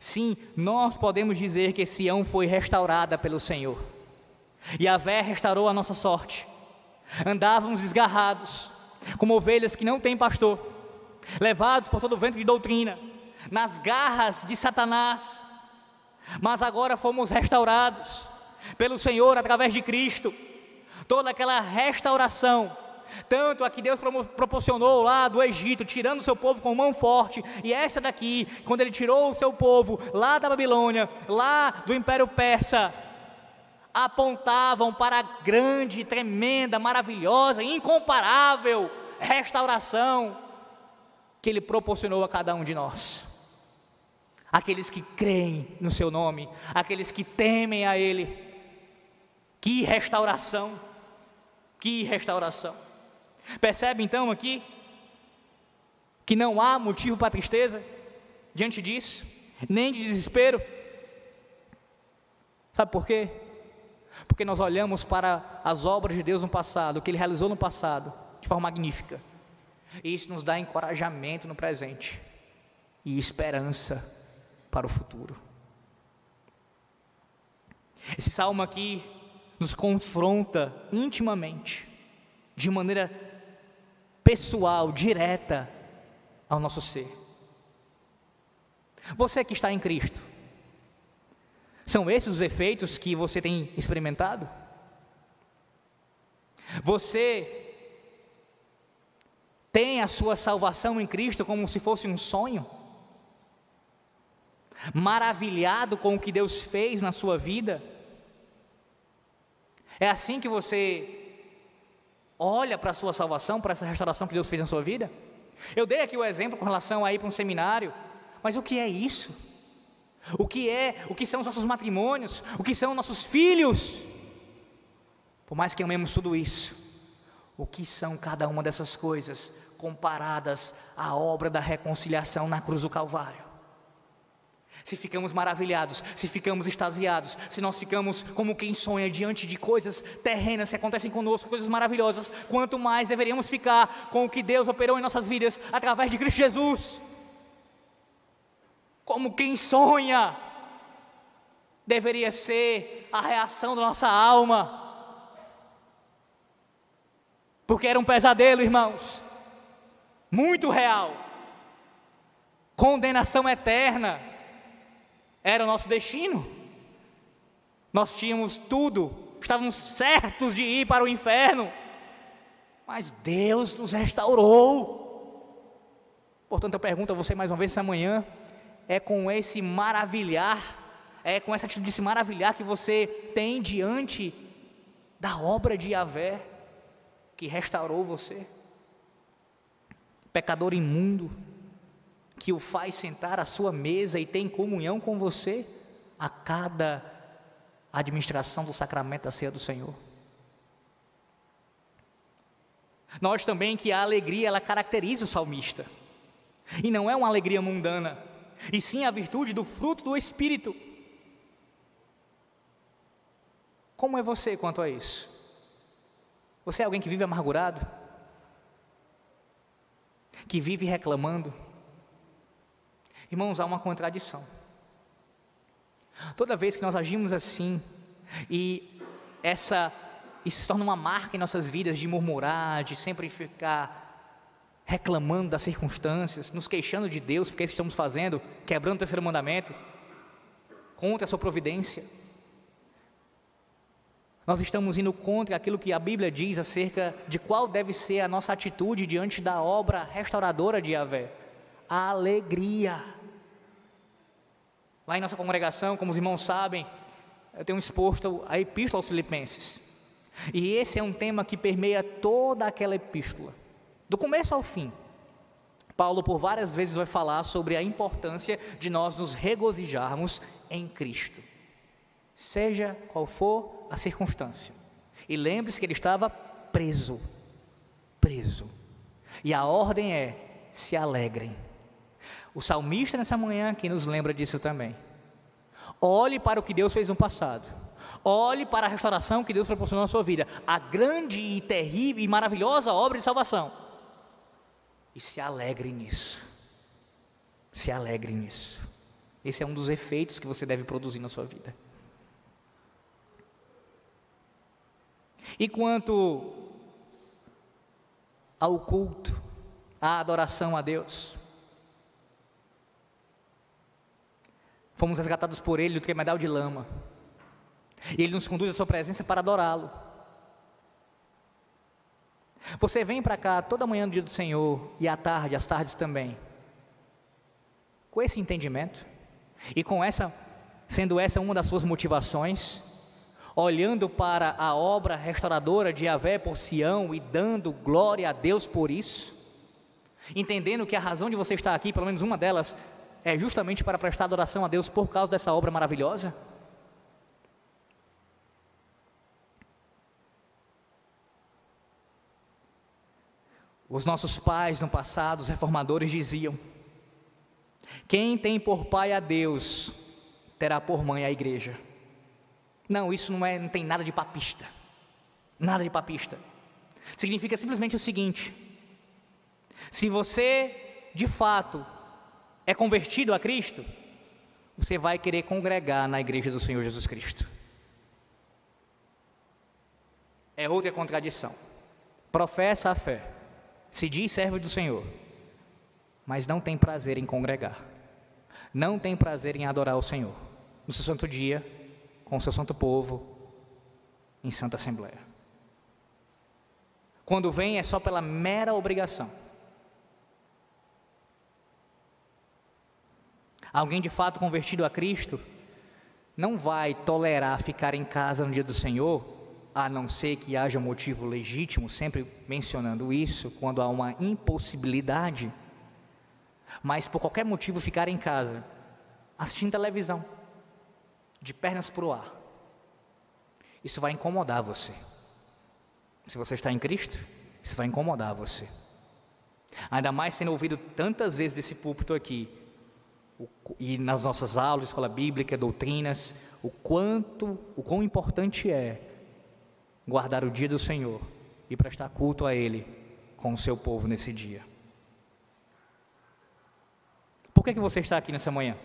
Sim, nós podemos dizer que Sião foi restaurada pelo Senhor. E a Vé restaurou a nossa sorte. Andávamos desgarrados, como ovelhas que não têm pastor, levados por todo o vento de doutrina, nas garras de Satanás. Mas agora fomos restaurados pelo Senhor através de Cristo. Toda aquela restauração tanto a que Deus proporcionou lá do Egito, tirando o seu povo com mão forte, e essa daqui, quando ele tirou o seu povo lá da Babilônia, lá do Império Persa, apontavam para a grande, tremenda, maravilhosa, incomparável restauração que ele proporcionou a cada um de nós. Aqueles que creem no seu nome, aqueles que temem a ele. Que restauração! Que restauração! Percebe então aqui que não há motivo para tristeza diante disso, nem de desespero. Sabe por quê? Porque nós olhamos para as obras de Deus no passado, o que Ele realizou no passado, de forma magnífica, e isso nos dá encorajamento no presente e esperança para o futuro. Esse salmo aqui nos confronta intimamente, de maneira pessoal, direta ao nosso ser. Você que está em Cristo, são esses os efeitos que você tem experimentado? Você tem a sua salvação em Cristo como se fosse um sonho? Maravilhado com o que Deus fez na sua vida? É assim que você olha para a sua salvação, para essa restauração que Deus fez na sua vida? Eu dei aqui o exemplo com relação a ir para um seminário, mas o que é isso? O que é, o que são os nossos matrimônios? O que são nossos filhos? Por mais que amemos tudo isso, o que são cada uma dessas coisas comparadas à obra da reconciliação na cruz do Calvário? se ficamos maravilhados, se ficamos extasiados, se nós ficamos como quem sonha diante de coisas terrenas que acontecem conosco, coisas maravilhosas, quanto mais deveríamos ficar com o que Deus operou em nossas vidas através de Cristo Jesus. Como quem sonha. deveria ser a reação da nossa alma. Porque era um pesadelo, irmãos, muito real. Condenação eterna era o nosso destino. Nós tínhamos tudo, estávamos certos de ir para o inferno, mas Deus nos restaurou. Portanto, eu pergunto a você mais uma vez essa manhã: é com esse maravilhar é com essa atitude de se maravilhar que você tem diante da obra de Yahvé que restaurou você. Pecador imundo, que o faz sentar à sua mesa e tem comunhão com você a cada administração do sacramento da ceia do Senhor. Nós também que a alegria ela caracteriza o salmista. E não é uma alegria mundana, e sim a virtude do fruto do espírito. Como é você quanto a isso? Você é alguém que vive amargurado? Que vive reclamando? Irmãos, há uma contradição. Toda vez que nós agimos assim, e essa isso se torna uma marca em nossas vidas de murmurar, de sempre ficar reclamando das circunstâncias, nos queixando de Deus, porque é isso que estamos fazendo, quebrando o terceiro mandamento, contra a sua providência. Nós estamos indo contra aquilo que a Bíblia diz acerca de qual deve ser a nossa atitude diante da obra restauradora de Yahvé. A alegria. Lá em nossa congregação, como os irmãos sabem, eu tenho exposto a Epístola aos Filipenses. E esse é um tema que permeia toda aquela epístola, do começo ao fim. Paulo, por várias vezes, vai falar sobre a importância de nós nos regozijarmos em Cristo, seja qual for a circunstância. E lembre-se que ele estava preso. Preso. E a ordem é: se alegrem. O salmista nessa manhã que nos lembra disso também. Olhe para o que Deus fez no passado. Olhe para a restauração que Deus proporcionou na sua vida, a grande e terrível e maravilhosa obra de salvação. E se alegre nisso. Se alegre nisso. Esse é um dos efeitos que você deve produzir na sua vida. E quanto ao culto, à adoração a Deus, fomos resgatados por Ele do tremedal de lama, e Ele nos conduz à Sua presença para adorá-lo. Você vem para cá toda manhã no dia do Senhor e à tarde, às tardes também, com esse entendimento e com essa, sendo essa uma das suas motivações, olhando para a obra restauradora de Yahvé por Sião e dando glória a Deus por isso, entendendo que a razão de você estar aqui, pelo menos uma delas, é justamente para prestar adoração a Deus por causa dessa obra maravilhosa? Os nossos pais no passado, os reformadores, diziam: quem tem por pai a Deus, terá por mãe a igreja. Não, isso não, é, não tem nada de papista. Nada de papista. Significa simplesmente o seguinte: se você, de fato, é convertido a Cristo, você vai querer congregar na igreja do Senhor Jesus Cristo. É outra contradição. Professa a fé, se diz servo do Senhor, mas não tem prazer em congregar, não tem prazer em adorar o Senhor. No seu santo dia, com o seu santo povo em santa assembleia. Quando vem é só pela mera obrigação. Alguém de fato convertido a Cristo não vai tolerar ficar em casa no dia do Senhor, a não ser que haja motivo legítimo, sempre mencionando isso, quando há uma impossibilidade, mas por qualquer motivo ficar em casa, assistindo televisão de pernas para o ar. Isso vai incomodar você. Se você está em Cristo, isso vai incomodar você. Ainda mais sendo ouvido tantas vezes desse púlpito aqui, e nas nossas aulas, escola bíblica, doutrinas, o quanto, o quão importante é guardar o dia do Senhor e prestar culto a Ele com o seu povo nesse dia. Por que, que você está aqui nessa manhã?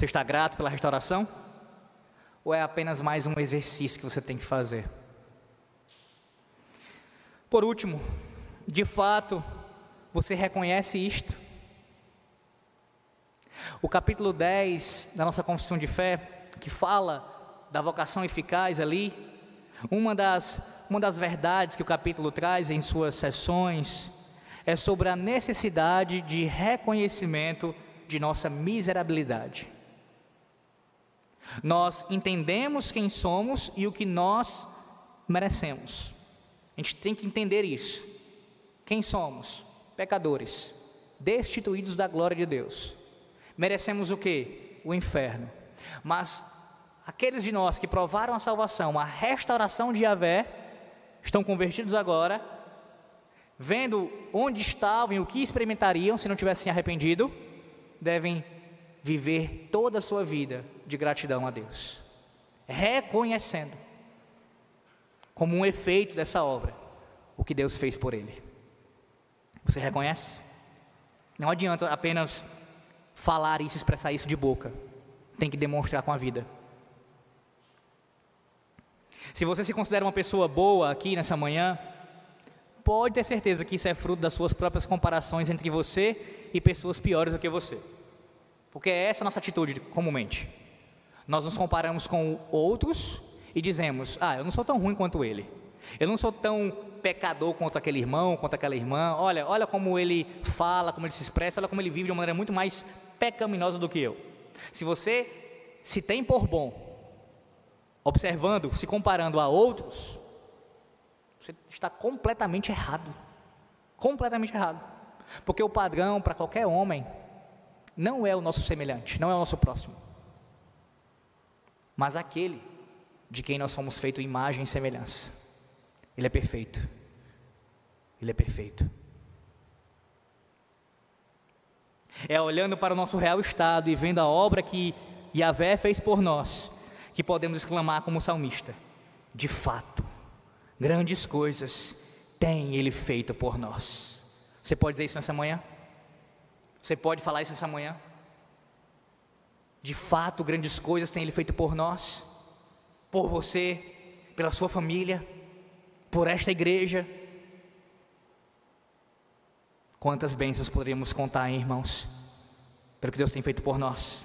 Você está grato pela restauração? Ou é apenas mais um exercício que você tem que fazer? Por último, de fato, você reconhece isto? O capítulo 10 da nossa confissão de fé, que fala da vocação eficaz ali, uma das, uma das verdades que o capítulo traz em suas sessões é sobre a necessidade de reconhecimento de nossa miserabilidade. Nós entendemos quem somos e o que nós merecemos. A gente tem que entender isso. Quem somos? Pecadores, destituídos da glória de Deus. Merecemos o que? O inferno. Mas aqueles de nós que provaram a salvação, a restauração de Yahvé, estão convertidos agora, vendo onde estavam e o que experimentariam se não tivessem arrependido, devem viver toda a sua vida de gratidão a Deus, reconhecendo, como um efeito dessa obra, o que Deus fez por ele. Você reconhece? Não adianta apenas falar isso, expressar isso de boca, tem que demonstrar com a vida. Se você se considera uma pessoa boa aqui nessa manhã, pode ter certeza que isso é fruto das suas próprias comparações entre você e pessoas piores do que você. Porque é essa a nossa atitude comumente. Nós nos comparamos com outros e dizemos: Ah, eu não sou tão ruim quanto ele. Eu não sou tão pecador quanto aquele irmão, quanto aquela irmã. Olha, olha como ele fala, como ele se expressa, olha como ele vive de uma maneira muito mais pecaminosa do que eu. Se você se tem por bom, observando, se comparando a outros, você está completamente errado. Completamente errado. Porque o padrão para qualquer homem não é o nosso semelhante, não é o nosso próximo, mas aquele de quem nós fomos feitos imagem e semelhança. Ele é perfeito. Ele é perfeito. É olhando para o nosso real estado e vendo a obra que Yahvé fez por nós, que podemos exclamar como salmista: de fato, grandes coisas tem Ele feito por nós. Você pode dizer isso nessa manhã? Você pode falar isso essa manhã? De fato, grandes coisas tem Ele feito por nós, por você, pela sua família, por esta igreja. Quantas bênçãos poderíamos contar, hein, irmãos, pelo que Deus tem feito por nós.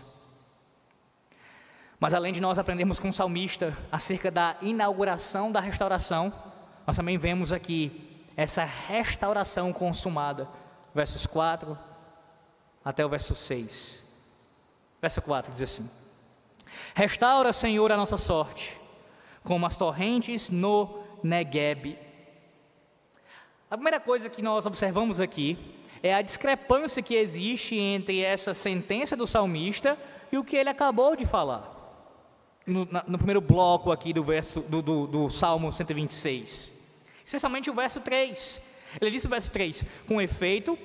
Mas além de nós aprendermos com o salmista acerca da inauguração da restauração, nós também vemos aqui essa restauração consumada. Versos 4, até o verso 6. Verso 4 diz assim: Restaura, Senhor, a nossa sorte, como as torrentes no Negueb. A primeira coisa que nós observamos aqui é a discrepância que existe entre essa sentença do salmista e o que ele acabou de falar. No, no primeiro bloco aqui do, verso, do, do, do Salmo 126. Especialmente o verso 3. Ele disse no verso 3: Com efeito,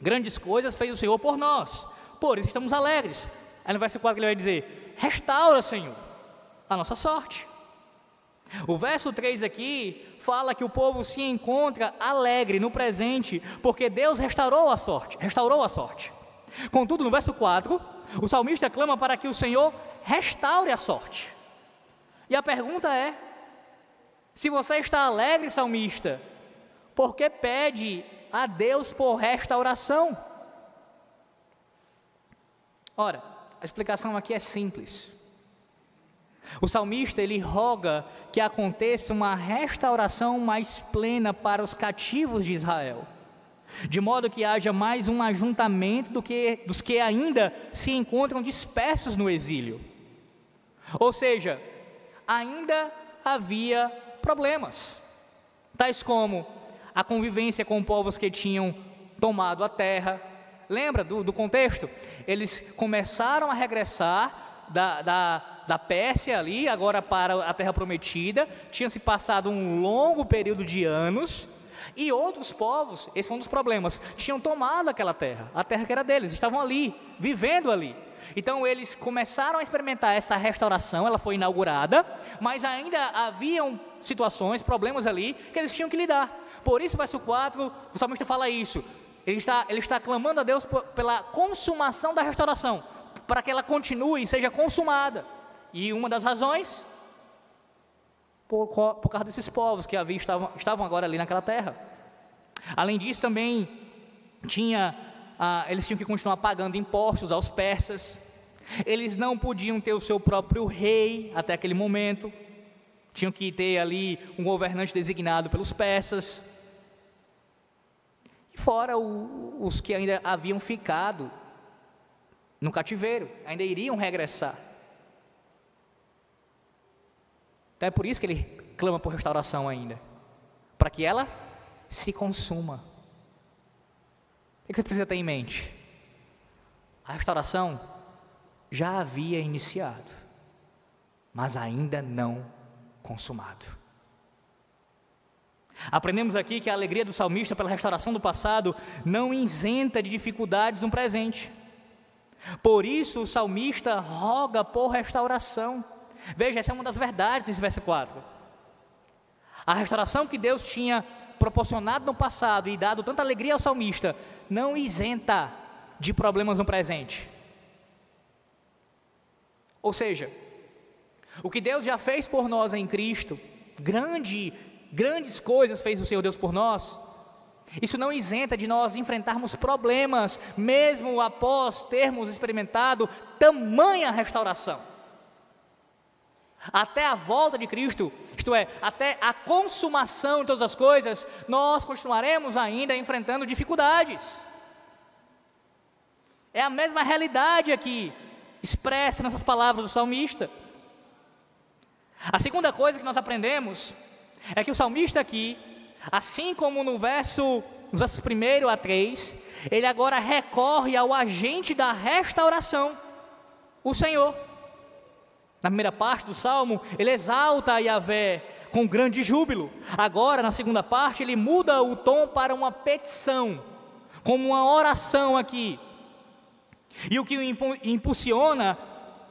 Grandes coisas fez o Senhor por nós, por isso estamos alegres. Aí no verso 4 ele vai dizer: Restaura, Senhor, a nossa sorte. O verso 3 aqui fala que o povo se encontra alegre no presente, porque Deus restaurou a sorte, restaurou a sorte. Contudo, no verso 4, o salmista clama para que o Senhor restaure a sorte. E a pergunta é: se você está alegre, salmista, por que pede a Deus por restauração. Ora, a explicação aqui é simples. O salmista ele roga que aconteça uma restauração mais plena para os cativos de Israel, de modo que haja mais um ajuntamento do que, dos que ainda se encontram dispersos no exílio. Ou seja, ainda havia problemas, tais como a convivência com povos que tinham tomado a terra. Lembra do, do contexto? Eles começaram a regressar da, da, da Pérsia ali, agora para a terra prometida. Tinha se passado um longo período de anos. E outros povos, esse foi um dos problemas, tinham tomado aquela terra, a terra que era deles, estavam ali, vivendo ali. Então eles começaram a experimentar essa restauração, ela foi inaugurada, mas ainda haviam situações, problemas ali que eles tinham que lidar. Por isso, verso 4, o salmista fala isso. Ele está, ele está clamando a Deus pela consumação da restauração. para que ela continue e seja consumada. E uma das razões, por, por causa desses povos que havia, estavam, estavam agora ali naquela terra. Além disso, também tinha, ah, eles tinham que continuar pagando impostos aos persas. Eles não podiam ter o seu próprio rei até aquele momento. Tinham que ter ali um governante designado pelos persas. Fora o, os que ainda haviam ficado no cativeiro, ainda iriam regressar. Então é por isso que ele clama por restauração ainda para que ela se consuma. O que você precisa ter em mente? A restauração já havia iniciado, mas ainda não consumado. Aprendemos aqui que a alegria do salmista pela restauração do passado não isenta de dificuldades no presente. Por isso o salmista roga por restauração. Veja, essa é uma das verdades desse verso 4. A restauração que Deus tinha proporcionado no passado e dado tanta alegria ao salmista, não isenta de problemas no presente. Ou seja, o que Deus já fez por nós em Cristo, grande, grandes coisas fez o Senhor Deus por nós, isso não isenta de nós enfrentarmos problemas, mesmo após termos experimentado tamanha restauração. Até a volta de Cristo, isto é, até a consumação de todas as coisas, nós continuaremos ainda enfrentando dificuldades. É a mesma realidade aqui, expressa nessas palavras do salmista. A segunda coisa que nós aprendemos é que o salmista aqui Assim como no verso, nos versos 1 a 3, ele agora recorre ao agente da restauração, o Senhor. Na primeira parte do salmo, ele exalta Yahvé com grande júbilo. Agora, na segunda parte, ele muda o tom para uma petição, como uma oração aqui. E o que o impulsiona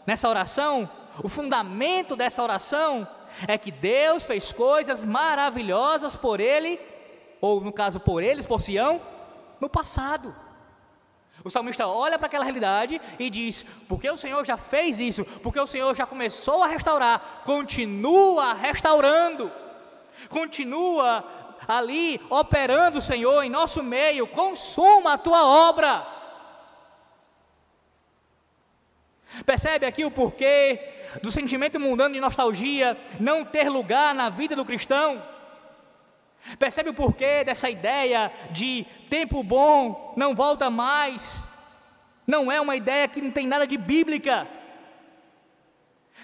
nessa oração, o fundamento dessa oração, é que Deus fez coisas maravilhosas por ele, ou no caso por eles, por Sião, no passado. O salmista olha para aquela realidade e diz: porque o Senhor já fez isso, porque o Senhor já começou a restaurar, continua restaurando, continua ali operando o Senhor em nosso meio, consuma a tua obra. Percebe aqui o porquê do sentimento mundano de nostalgia não ter lugar na vida do cristão? Percebe o porquê dessa ideia de tempo bom não volta mais? Não é uma ideia que não tem nada de bíblica.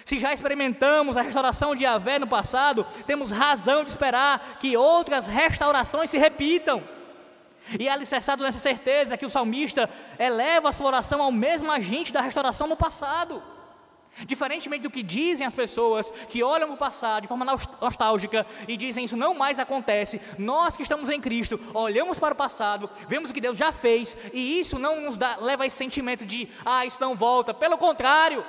Se já experimentamos a restauração de Yahvé no passado, temos razão de esperar que outras restaurações se repitam. E é alicerçado nessa certeza que o salmista eleva a sua oração ao mesmo agente da restauração no passado. Diferentemente do que dizem as pessoas que olham o passado de forma nostálgica e dizem isso não mais acontece, nós que estamos em Cristo olhamos para o passado, vemos o que Deus já fez e isso não nos dá, leva a esse sentimento de ah, isso não volta. Pelo contrário,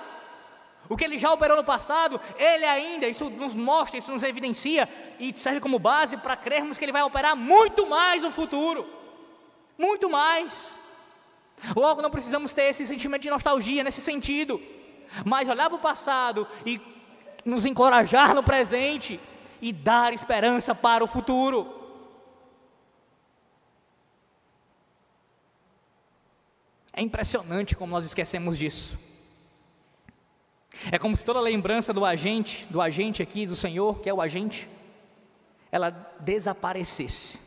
o que Ele já operou no passado, Ele ainda, isso nos mostra, isso nos evidencia e serve como base para crermos que Ele vai operar muito mais no futuro, muito mais. Logo, não precisamos ter esse sentimento de nostalgia nesse sentido mas olhar para o passado e nos encorajar no presente e dar esperança para o futuro. É impressionante como nós esquecemos disso. É como se toda lembrança do agente, do agente aqui, do Senhor, que é o agente, ela desaparecesse.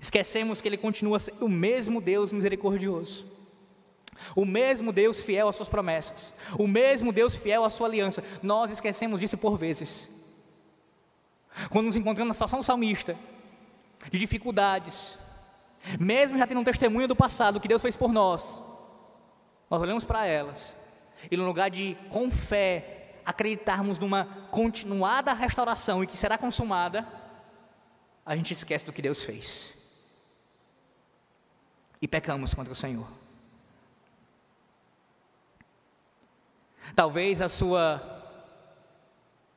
Esquecemos que Ele continua sendo o mesmo Deus misericordioso o mesmo Deus fiel às suas promessas, o mesmo Deus fiel à sua aliança. Nós esquecemos disso por vezes. Quando nos encontramos na situação salmista, de dificuldades, mesmo já tendo um testemunho do passado que Deus fez por nós, nós olhamos para elas e no lugar de com fé acreditarmos numa continuada restauração e que será consumada, a gente esquece do que Deus fez. E pecamos contra o Senhor. Talvez a sua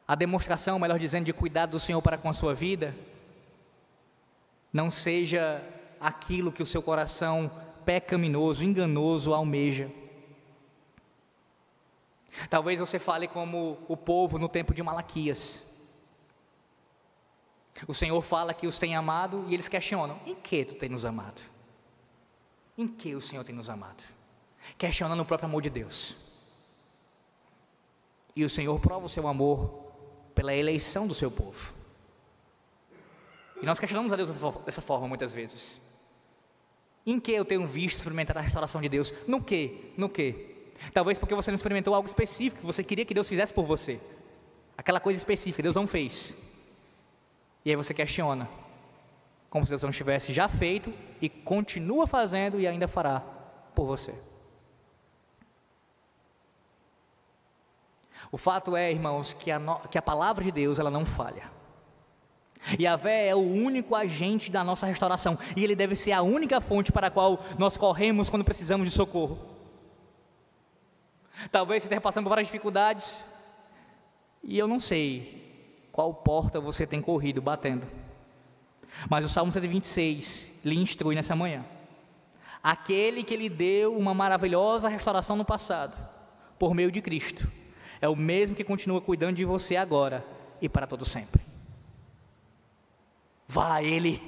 a demonstração, melhor dizendo, de cuidado do Senhor para com a sua vida não seja aquilo que o seu coração pecaminoso, enganoso almeja. Talvez você fale como o povo no tempo de Malaquias. O Senhor fala que os tem amado e eles questionam: em que tu tem nos amado? Em que o Senhor tem nos amado? Questionando o próprio amor de Deus. E o Senhor prova o seu amor pela eleição do seu povo. E nós questionamos a Deus dessa forma muitas vezes. Em que eu tenho visto experimentar a restauração de Deus? No que? No que? Talvez porque você não experimentou algo específico que você queria que Deus fizesse por você. Aquela coisa específica, Deus não fez. E aí você questiona, como se Deus não tivesse já feito e continua fazendo e ainda fará por você. O fato é, irmãos, que a, no, que a palavra de Deus ela não falha. E a Vé é o único agente da nossa restauração, e ele deve ser a única fonte para a qual nós corremos quando precisamos de socorro. Talvez você esteja passando por várias dificuldades, e eu não sei qual porta você tem corrido batendo. Mas o Salmo 126 lhe instrui nessa manhã. Aquele que lhe deu uma maravilhosa restauração no passado, por meio de Cristo, é o mesmo que continua cuidando de você agora e para todo sempre. Vá a Ele,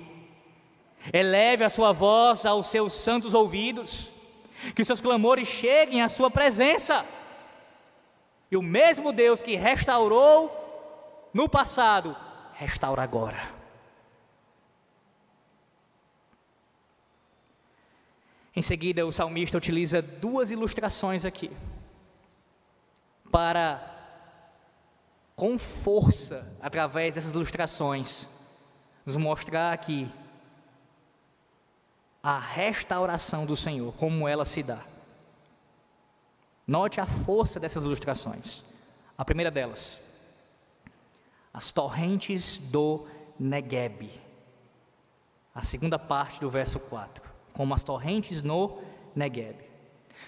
eleve a sua voz aos seus santos ouvidos, que os seus clamores cheguem à Sua presença. E o mesmo Deus que restaurou no passado, restaura agora. Em seguida, o salmista utiliza duas ilustrações aqui, para, com força, através dessas ilustrações, nos mostrar aqui a restauração do Senhor, como ela se dá. Note a força dessas ilustrações. A primeira delas, as torrentes do Negueb. A segunda parte do verso 4, como as torrentes no Negueb.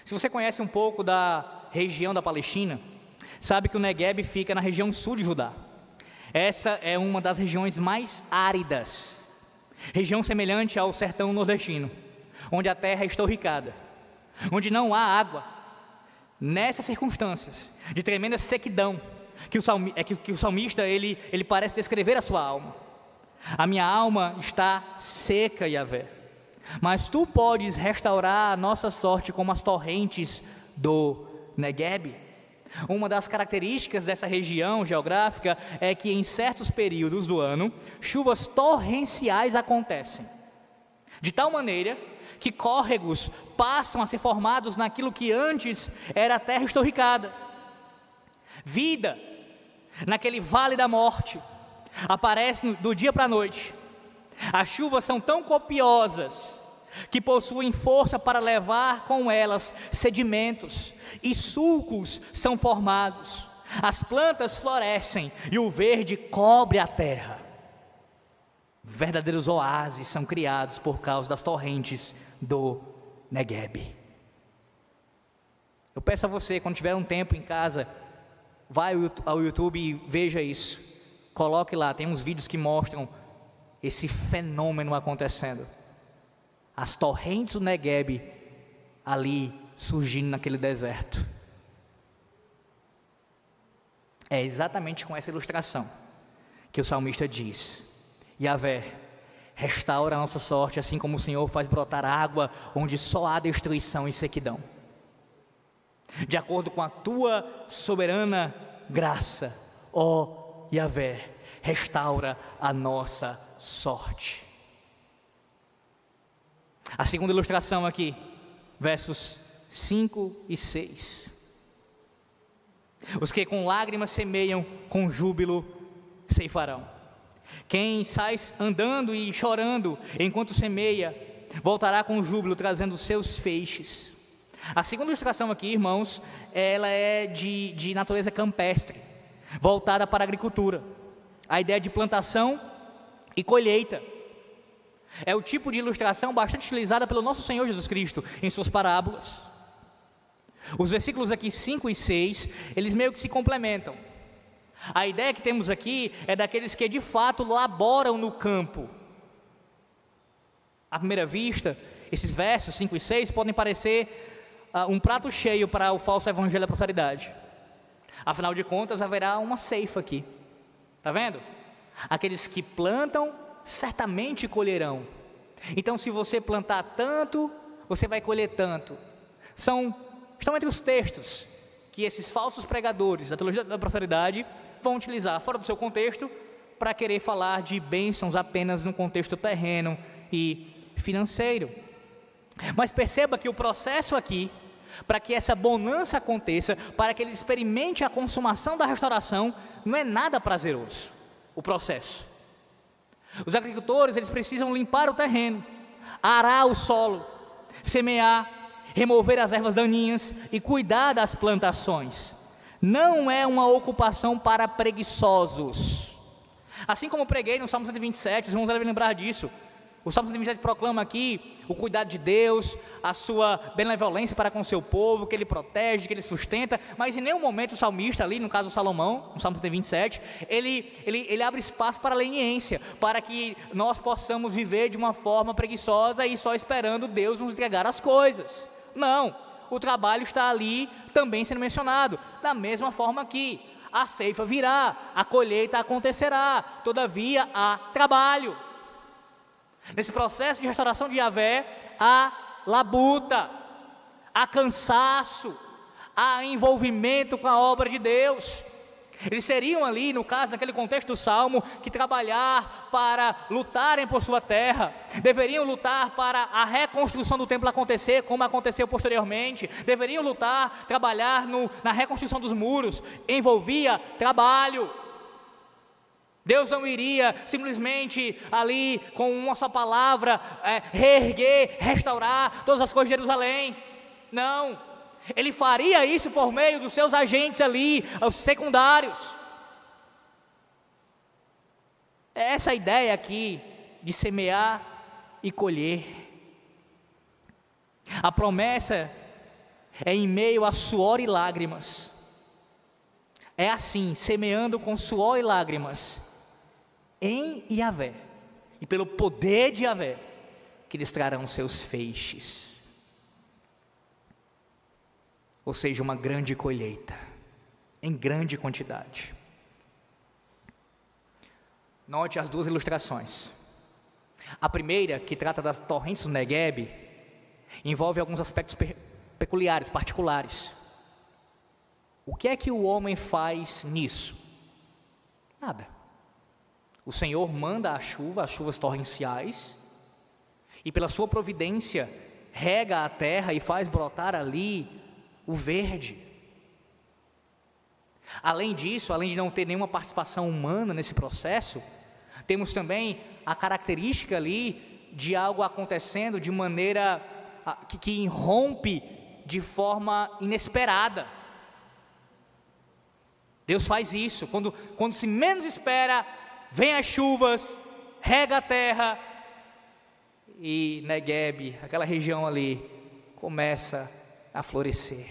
Se você conhece um pouco da região da Palestina, sabe que o Negueb fica na região sul de Judá. Essa é uma das regiões mais áridas, região semelhante ao sertão nordestino, onde a terra é estorricada, onde não há água. Nessas circunstâncias de tremenda sequidão, que o, salmi, é que, que o salmista ele, ele parece descrever a sua alma. A minha alma está seca, Yahvé. Mas tu podes restaurar a nossa sorte como as torrentes do Negueb. Uma das características dessa região geográfica é que em certos períodos do ano, chuvas torrenciais acontecem. De tal maneira que córregos passam a ser formados naquilo que antes era terra estorricada. Vida naquele vale da morte, aparece do dia para a noite. As chuvas são tão copiosas que possuem força para levar com elas sedimentos e sulcos são formados. As plantas florescem e o verde cobre a terra. Verdadeiros oásis são criados por causa das torrentes do Negueb. Eu peço a você, quando tiver um tempo em casa, Vai ao YouTube e veja isso. Coloque lá, tem uns vídeos que mostram esse fenômeno acontecendo. As torrentes do Negueb ali surgindo naquele deserto. É exatamente com essa ilustração que o salmista diz: Yahvé, restaura a nossa sorte, assim como o Senhor faz brotar água onde só há destruição e sequidão de acordo com a tua soberana graça, ó Yahvé, restaura a nossa sorte. A segunda ilustração aqui, versos 5 e 6. Os que com lágrimas semeiam, com júbilo ceifarão. Quem sai andando e chorando enquanto semeia, voltará com júbilo trazendo seus feixes. A segunda ilustração aqui, irmãos, ela é de, de natureza campestre, voltada para a agricultura. A ideia de plantação e colheita. É o tipo de ilustração bastante utilizada pelo nosso Senhor Jesus Cristo em suas parábolas. Os versículos aqui 5 e 6, eles meio que se complementam. A ideia que temos aqui é daqueles que de fato laboram no campo. À primeira vista, esses versos 5 e 6 podem parecer uh, um prato cheio para o falso evangelho da prosperidade. Afinal de contas, haverá uma ceifa aqui. Está vendo? Aqueles que plantam, certamente colherão. Então, se você plantar tanto, você vai colher tanto. São, estão entre os textos que esses falsos pregadores da teologia da prosperidade vão utilizar fora do seu contexto para querer falar de bênçãos apenas no contexto terreno e financeiro. Mas perceba que o processo aqui, para que essa bonança aconteça, para que ele experimente a consumação da restauração, não é nada prazeroso. O processo. Os agricultores, eles precisam limpar o terreno, arar o solo, semear, remover as ervas daninhas e cuidar das plantações. Não é uma ocupação para preguiçosos. Assim como preguei no Salmo 127, vocês vão devem lembrar disso. O Salmo 127 proclama aqui o cuidado de Deus, a sua benevolência para com o seu povo, que ele protege, que ele sustenta, mas em nenhum momento o salmista ali, no caso Salomão, no Salmo 127, ele, ele, ele abre espaço para a leniência, para que nós possamos viver de uma forma preguiçosa e só esperando Deus nos entregar as coisas. Não, o trabalho está ali também sendo mencionado, da mesma forma que a ceifa virá, a colheita acontecerá, todavia há trabalho. Nesse processo de restauração de Yahvé, há labuta, há cansaço, há envolvimento com a obra de Deus. Eles seriam ali, no caso, naquele contexto do salmo, que trabalhar para lutarem por sua terra, deveriam lutar para a reconstrução do templo acontecer, como aconteceu posteriormente, deveriam lutar, trabalhar no, na reconstrução dos muros, envolvia trabalho. Deus não iria simplesmente ali, com uma só palavra, é, reerguer, restaurar todas as coisas de Jerusalém. Não, Ele faria isso por meio dos seus agentes ali, os secundários. É essa ideia aqui de semear e colher. A promessa é em meio a suor e lágrimas. É assim, semeando com suor e lágrimas em Yahvé, e pelo poder de Yahvé, que eles trarão seus feixes. Ou seja, uma grande colheita, em grande quantidade. Note as duas ilustrações. A primeira, que trata das torrentes do Negueb, envolve alguns aspectos peculiares, particulares. O que é que o homem faz nisso? Nada. O Senhor manda a chuva, as chuvas torrenciais, e pela sua providência rega a terra e faz brotar ali o verde. Além disso, além de não ter nenhuma participação humana nesse processo, temos também a característica ali de algo acontecendo de maneira que, que irrompe de forma inesperada. Deus faz isso, quando, quando se menos espera, vem as chuvas, rega a terra e Negueb, aquela região ali, começa a florescer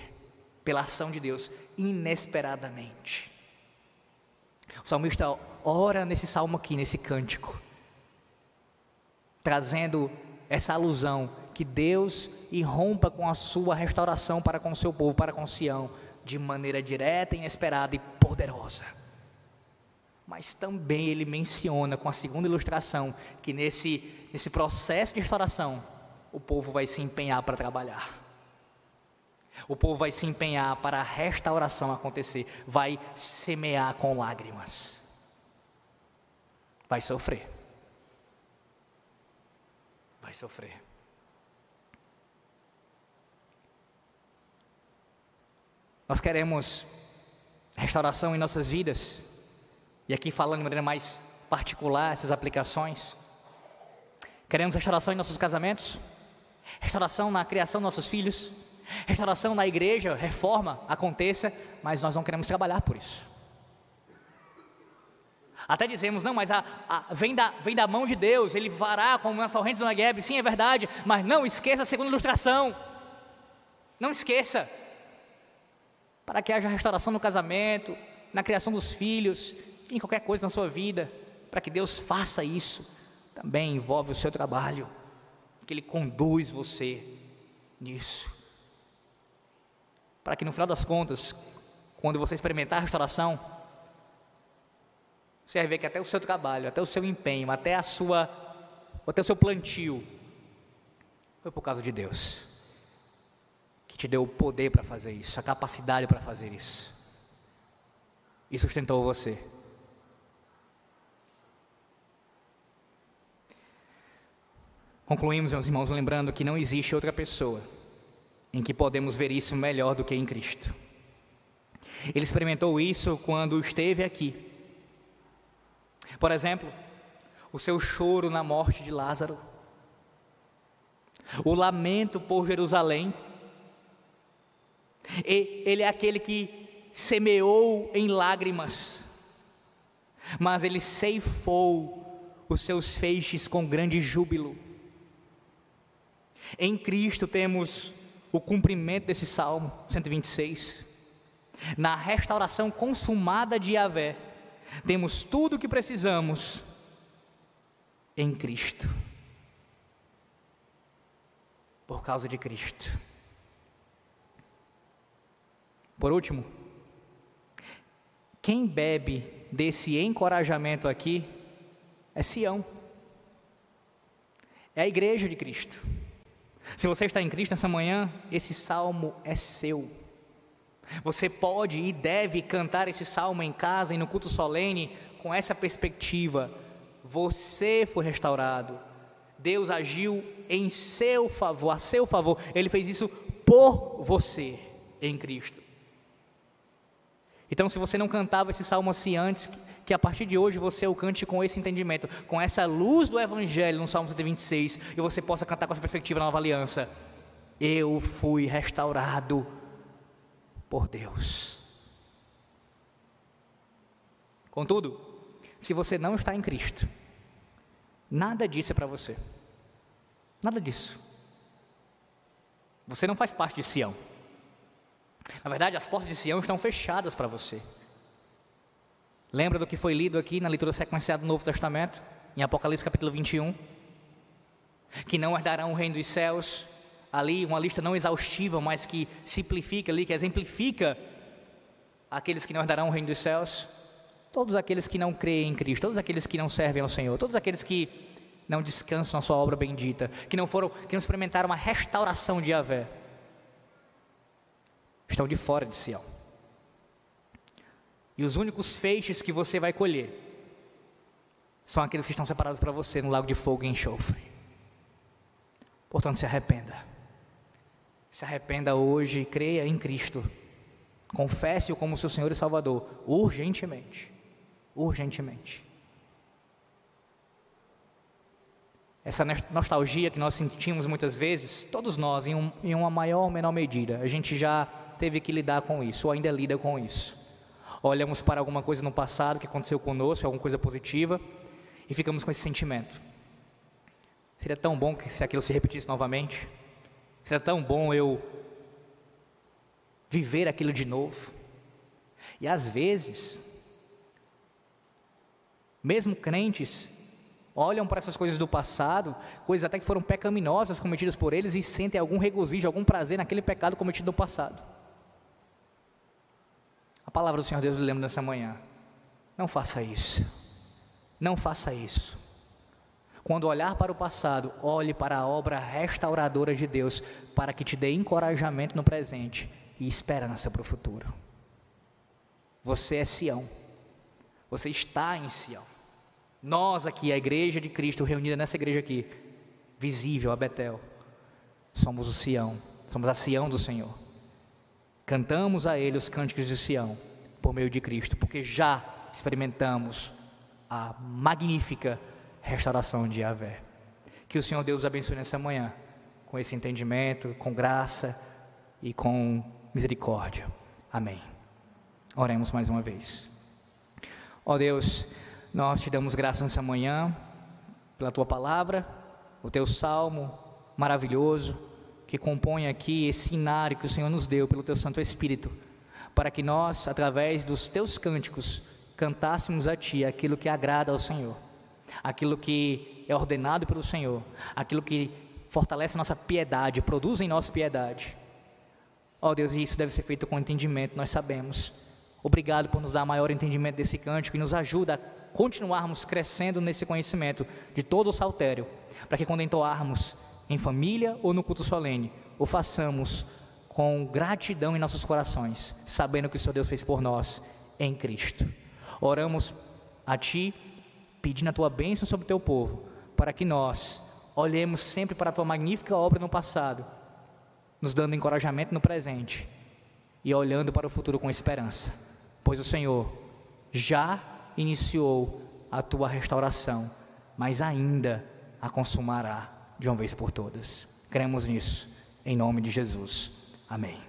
pela ação de Deus inesperadamente. O salmista ora nesse salmo aqui, nesse cântico, trazendo essa alusão que Deus irrompa com a sua restauração para com o seu povo, para com Sião, de maneira direta, inesperada e poderosa. Mas também ele menciona com a segunda ilustração que nesse, nesse processo de restauração o povo vai se empenhar para trabalhar. O povo vai se empenhar para a restauração acontecer, vai semear com lágrimas. Vai sofrer. Vai sofrer. Nós queremos restauração em nossas vidas. E aqui falando de maneira mais particular essas aplicações. Queremos restauração em nossos casamentos, restauração na criação dos nossos filhos, restauração na igreja, reforma aconteça, mas nós não queremos trabalhar por isso. Até dizemos, não, mas a, a, vem, da, vem da mão de Deus, Ele fará como nas correntes do Negev, sim, é verdade, mas não esqueça a segunda ilustração, não esqueça, para que haja restauração no casamento, na criação dos filhos, em qualquer coisa na sua vida, para que Deus faça isso, também envolve o seu trabalho, que Ele conduz você nisso. Para que no final das contas, quando você experimentar a restauração, você vai ver que até o seu trabalho, até o seu empenho, até a sua, até o seu plantio, foi por causa de Deus, que te deu o poder para fazer isso, a capacidade para fazer isso, e sustentou você. Concluímos, meus irmãos, lembrando que não existe outra pessoa em que podemos ver isso melhor do que em Cristo. Ele experimentou isso quando esteve aqui. Por exemplo, o seu choro na morte de Lázaro, o lamento por Jerusalém. E ele é aquele que semeou em lágrimas, mas ele ceifou os seus feixes com grande júbilo. Em Cristo temos o cumprimento desse Salmo 126. Na restauração consumada de Yahvé, temos tudo o que precisamos em Cristo. Por causa de Cristo. Por último, quem bebe desse encorajamento aqui é Sião, é a igreja de Cristo. Se você está em Cristo nessa manhã, esse salmo é seu. Você pode e deve cantar esse salmo em casa e no culto solene com essa perspectiva. Você foi restaurado. Deus agiu em seu favor, a seu favor. Ele fez isso por você em Cristo. Então, se você não cantava esse salmo assim antes, que a partir de hoje você o cante com esse entendimento, com essa luz do Evangelho no Salmo 126, e você possa cantar com essa perspectiva na nova aliança. Eu fui restaurado por Deus. Contudo, se você não está em Cristo, nada disso é para você. Nada disso. Você não faz parte de Sião. Na verdade, as portas de Sião estão fechadas para você. Lembra do que foi lido aqui na leitura sequenciada do Novo Testamento, em Apocalipse capítulo 21? Que não herdarão o reino dos céus. Ali, uma lista não exaustiva, mas que simplifica ali, que exemplifica aqueles que não herdarão o reino dos céus. Todos aqueles que não creem em Cristo, todos aqueles que não servem ao Senhor, todos aqueles que não descansam na sua obra bendita, que não foram, que não experimentaram uma restauração de Yahvé, estão de fora de Sião. E os únicos feixes que você vai colher são aqueles que estão separados para você no lago de fogo e enxofre. Portanto, se arrependa. Se arrependa hoje e creia em Cristo. Confesse-o como seu Senhor e Salvador, urgentemente. Urgentemente. Essa nostalgia que nós sentimos muitas vezes, todos nós, em, um, em uma maior ou menor medida, a gente já teve que lidar com isso, ou ainda lida com isso olhamos para alguma coisa no passado que aconteceu conosco, alguma coisa positiva, e ficamos com esse sentimento. Seria tão bom que se aquilo se repetisse novamente. Seria tão bom eu viver aquilo de novo. E às vezes, mesmo crentes olham para essas coisas do passado, coisas até que foram pecaminosas cometidas por eles e sentem algum regozijo, algum prazer naquele pecado cometido no passado. A palavra do Senhor Deus lhe lembra nessa manhã. Não faça isso. Não faça isso. Quando olhar para o passado, olhe para a obra restauradora de Deus, para que te dê encorajamento no presente e esperança para o futuro. Você é Sião. Você está em Sião. Nós aqui, a igreja de Cristo, reunida nessa igreja aqui, visível a Betel, somos o Sião, somos a Sião do Senhor. Cantamos a Ele os cânticos de Sião por meio de Cristo, porque já experimentamos a magnífica restauração de Yahvé. Que o Senhor Deus abençoe nessa manhã, com esse entendimento, com graça e com misericórdia. Amém. Oremos mais uma vez. Ó oh Deus, nós te damos graças nessa manhã pela tua palavra, o teu salmo maravilhoso que compõe aqui esse cenário que o Senhor nos deu pelo Teu Santo Espírito, para que nós, através dos Teus cânticos, cantássemos a Ti aquilo que agrada ao Senhor, aquilo que é ordenado pelo Senhor, aquilo que fortalece nossa piedade, produz em nós piedade. Ó oh Deus, e isso deve ser feito com entendimento, nós sabemos. Obrigado por nos dar maior entendimento desse cântico e nos ajuda a continuarmos crescendo nesse conhecimento de todo o saltério, para que quando entoarmos em família ou no culto solene, o façamos com gratidão em nossos corações, sabendo que o Senhor Deus fez por nós em Cristo. Oramos a Ti, pedindo a Tua bênção sobre o Teu povo, para que nós olhemos sempre para a Tua magnífica obra no passado, nos dando encorajamento no presente e olhando para o futuro com esperança, pois o Senhor já iniciou a Tua restauração, mas ainda a consumará de uma vez por todas. Cremos nisso, em nome de Jesus. Amém.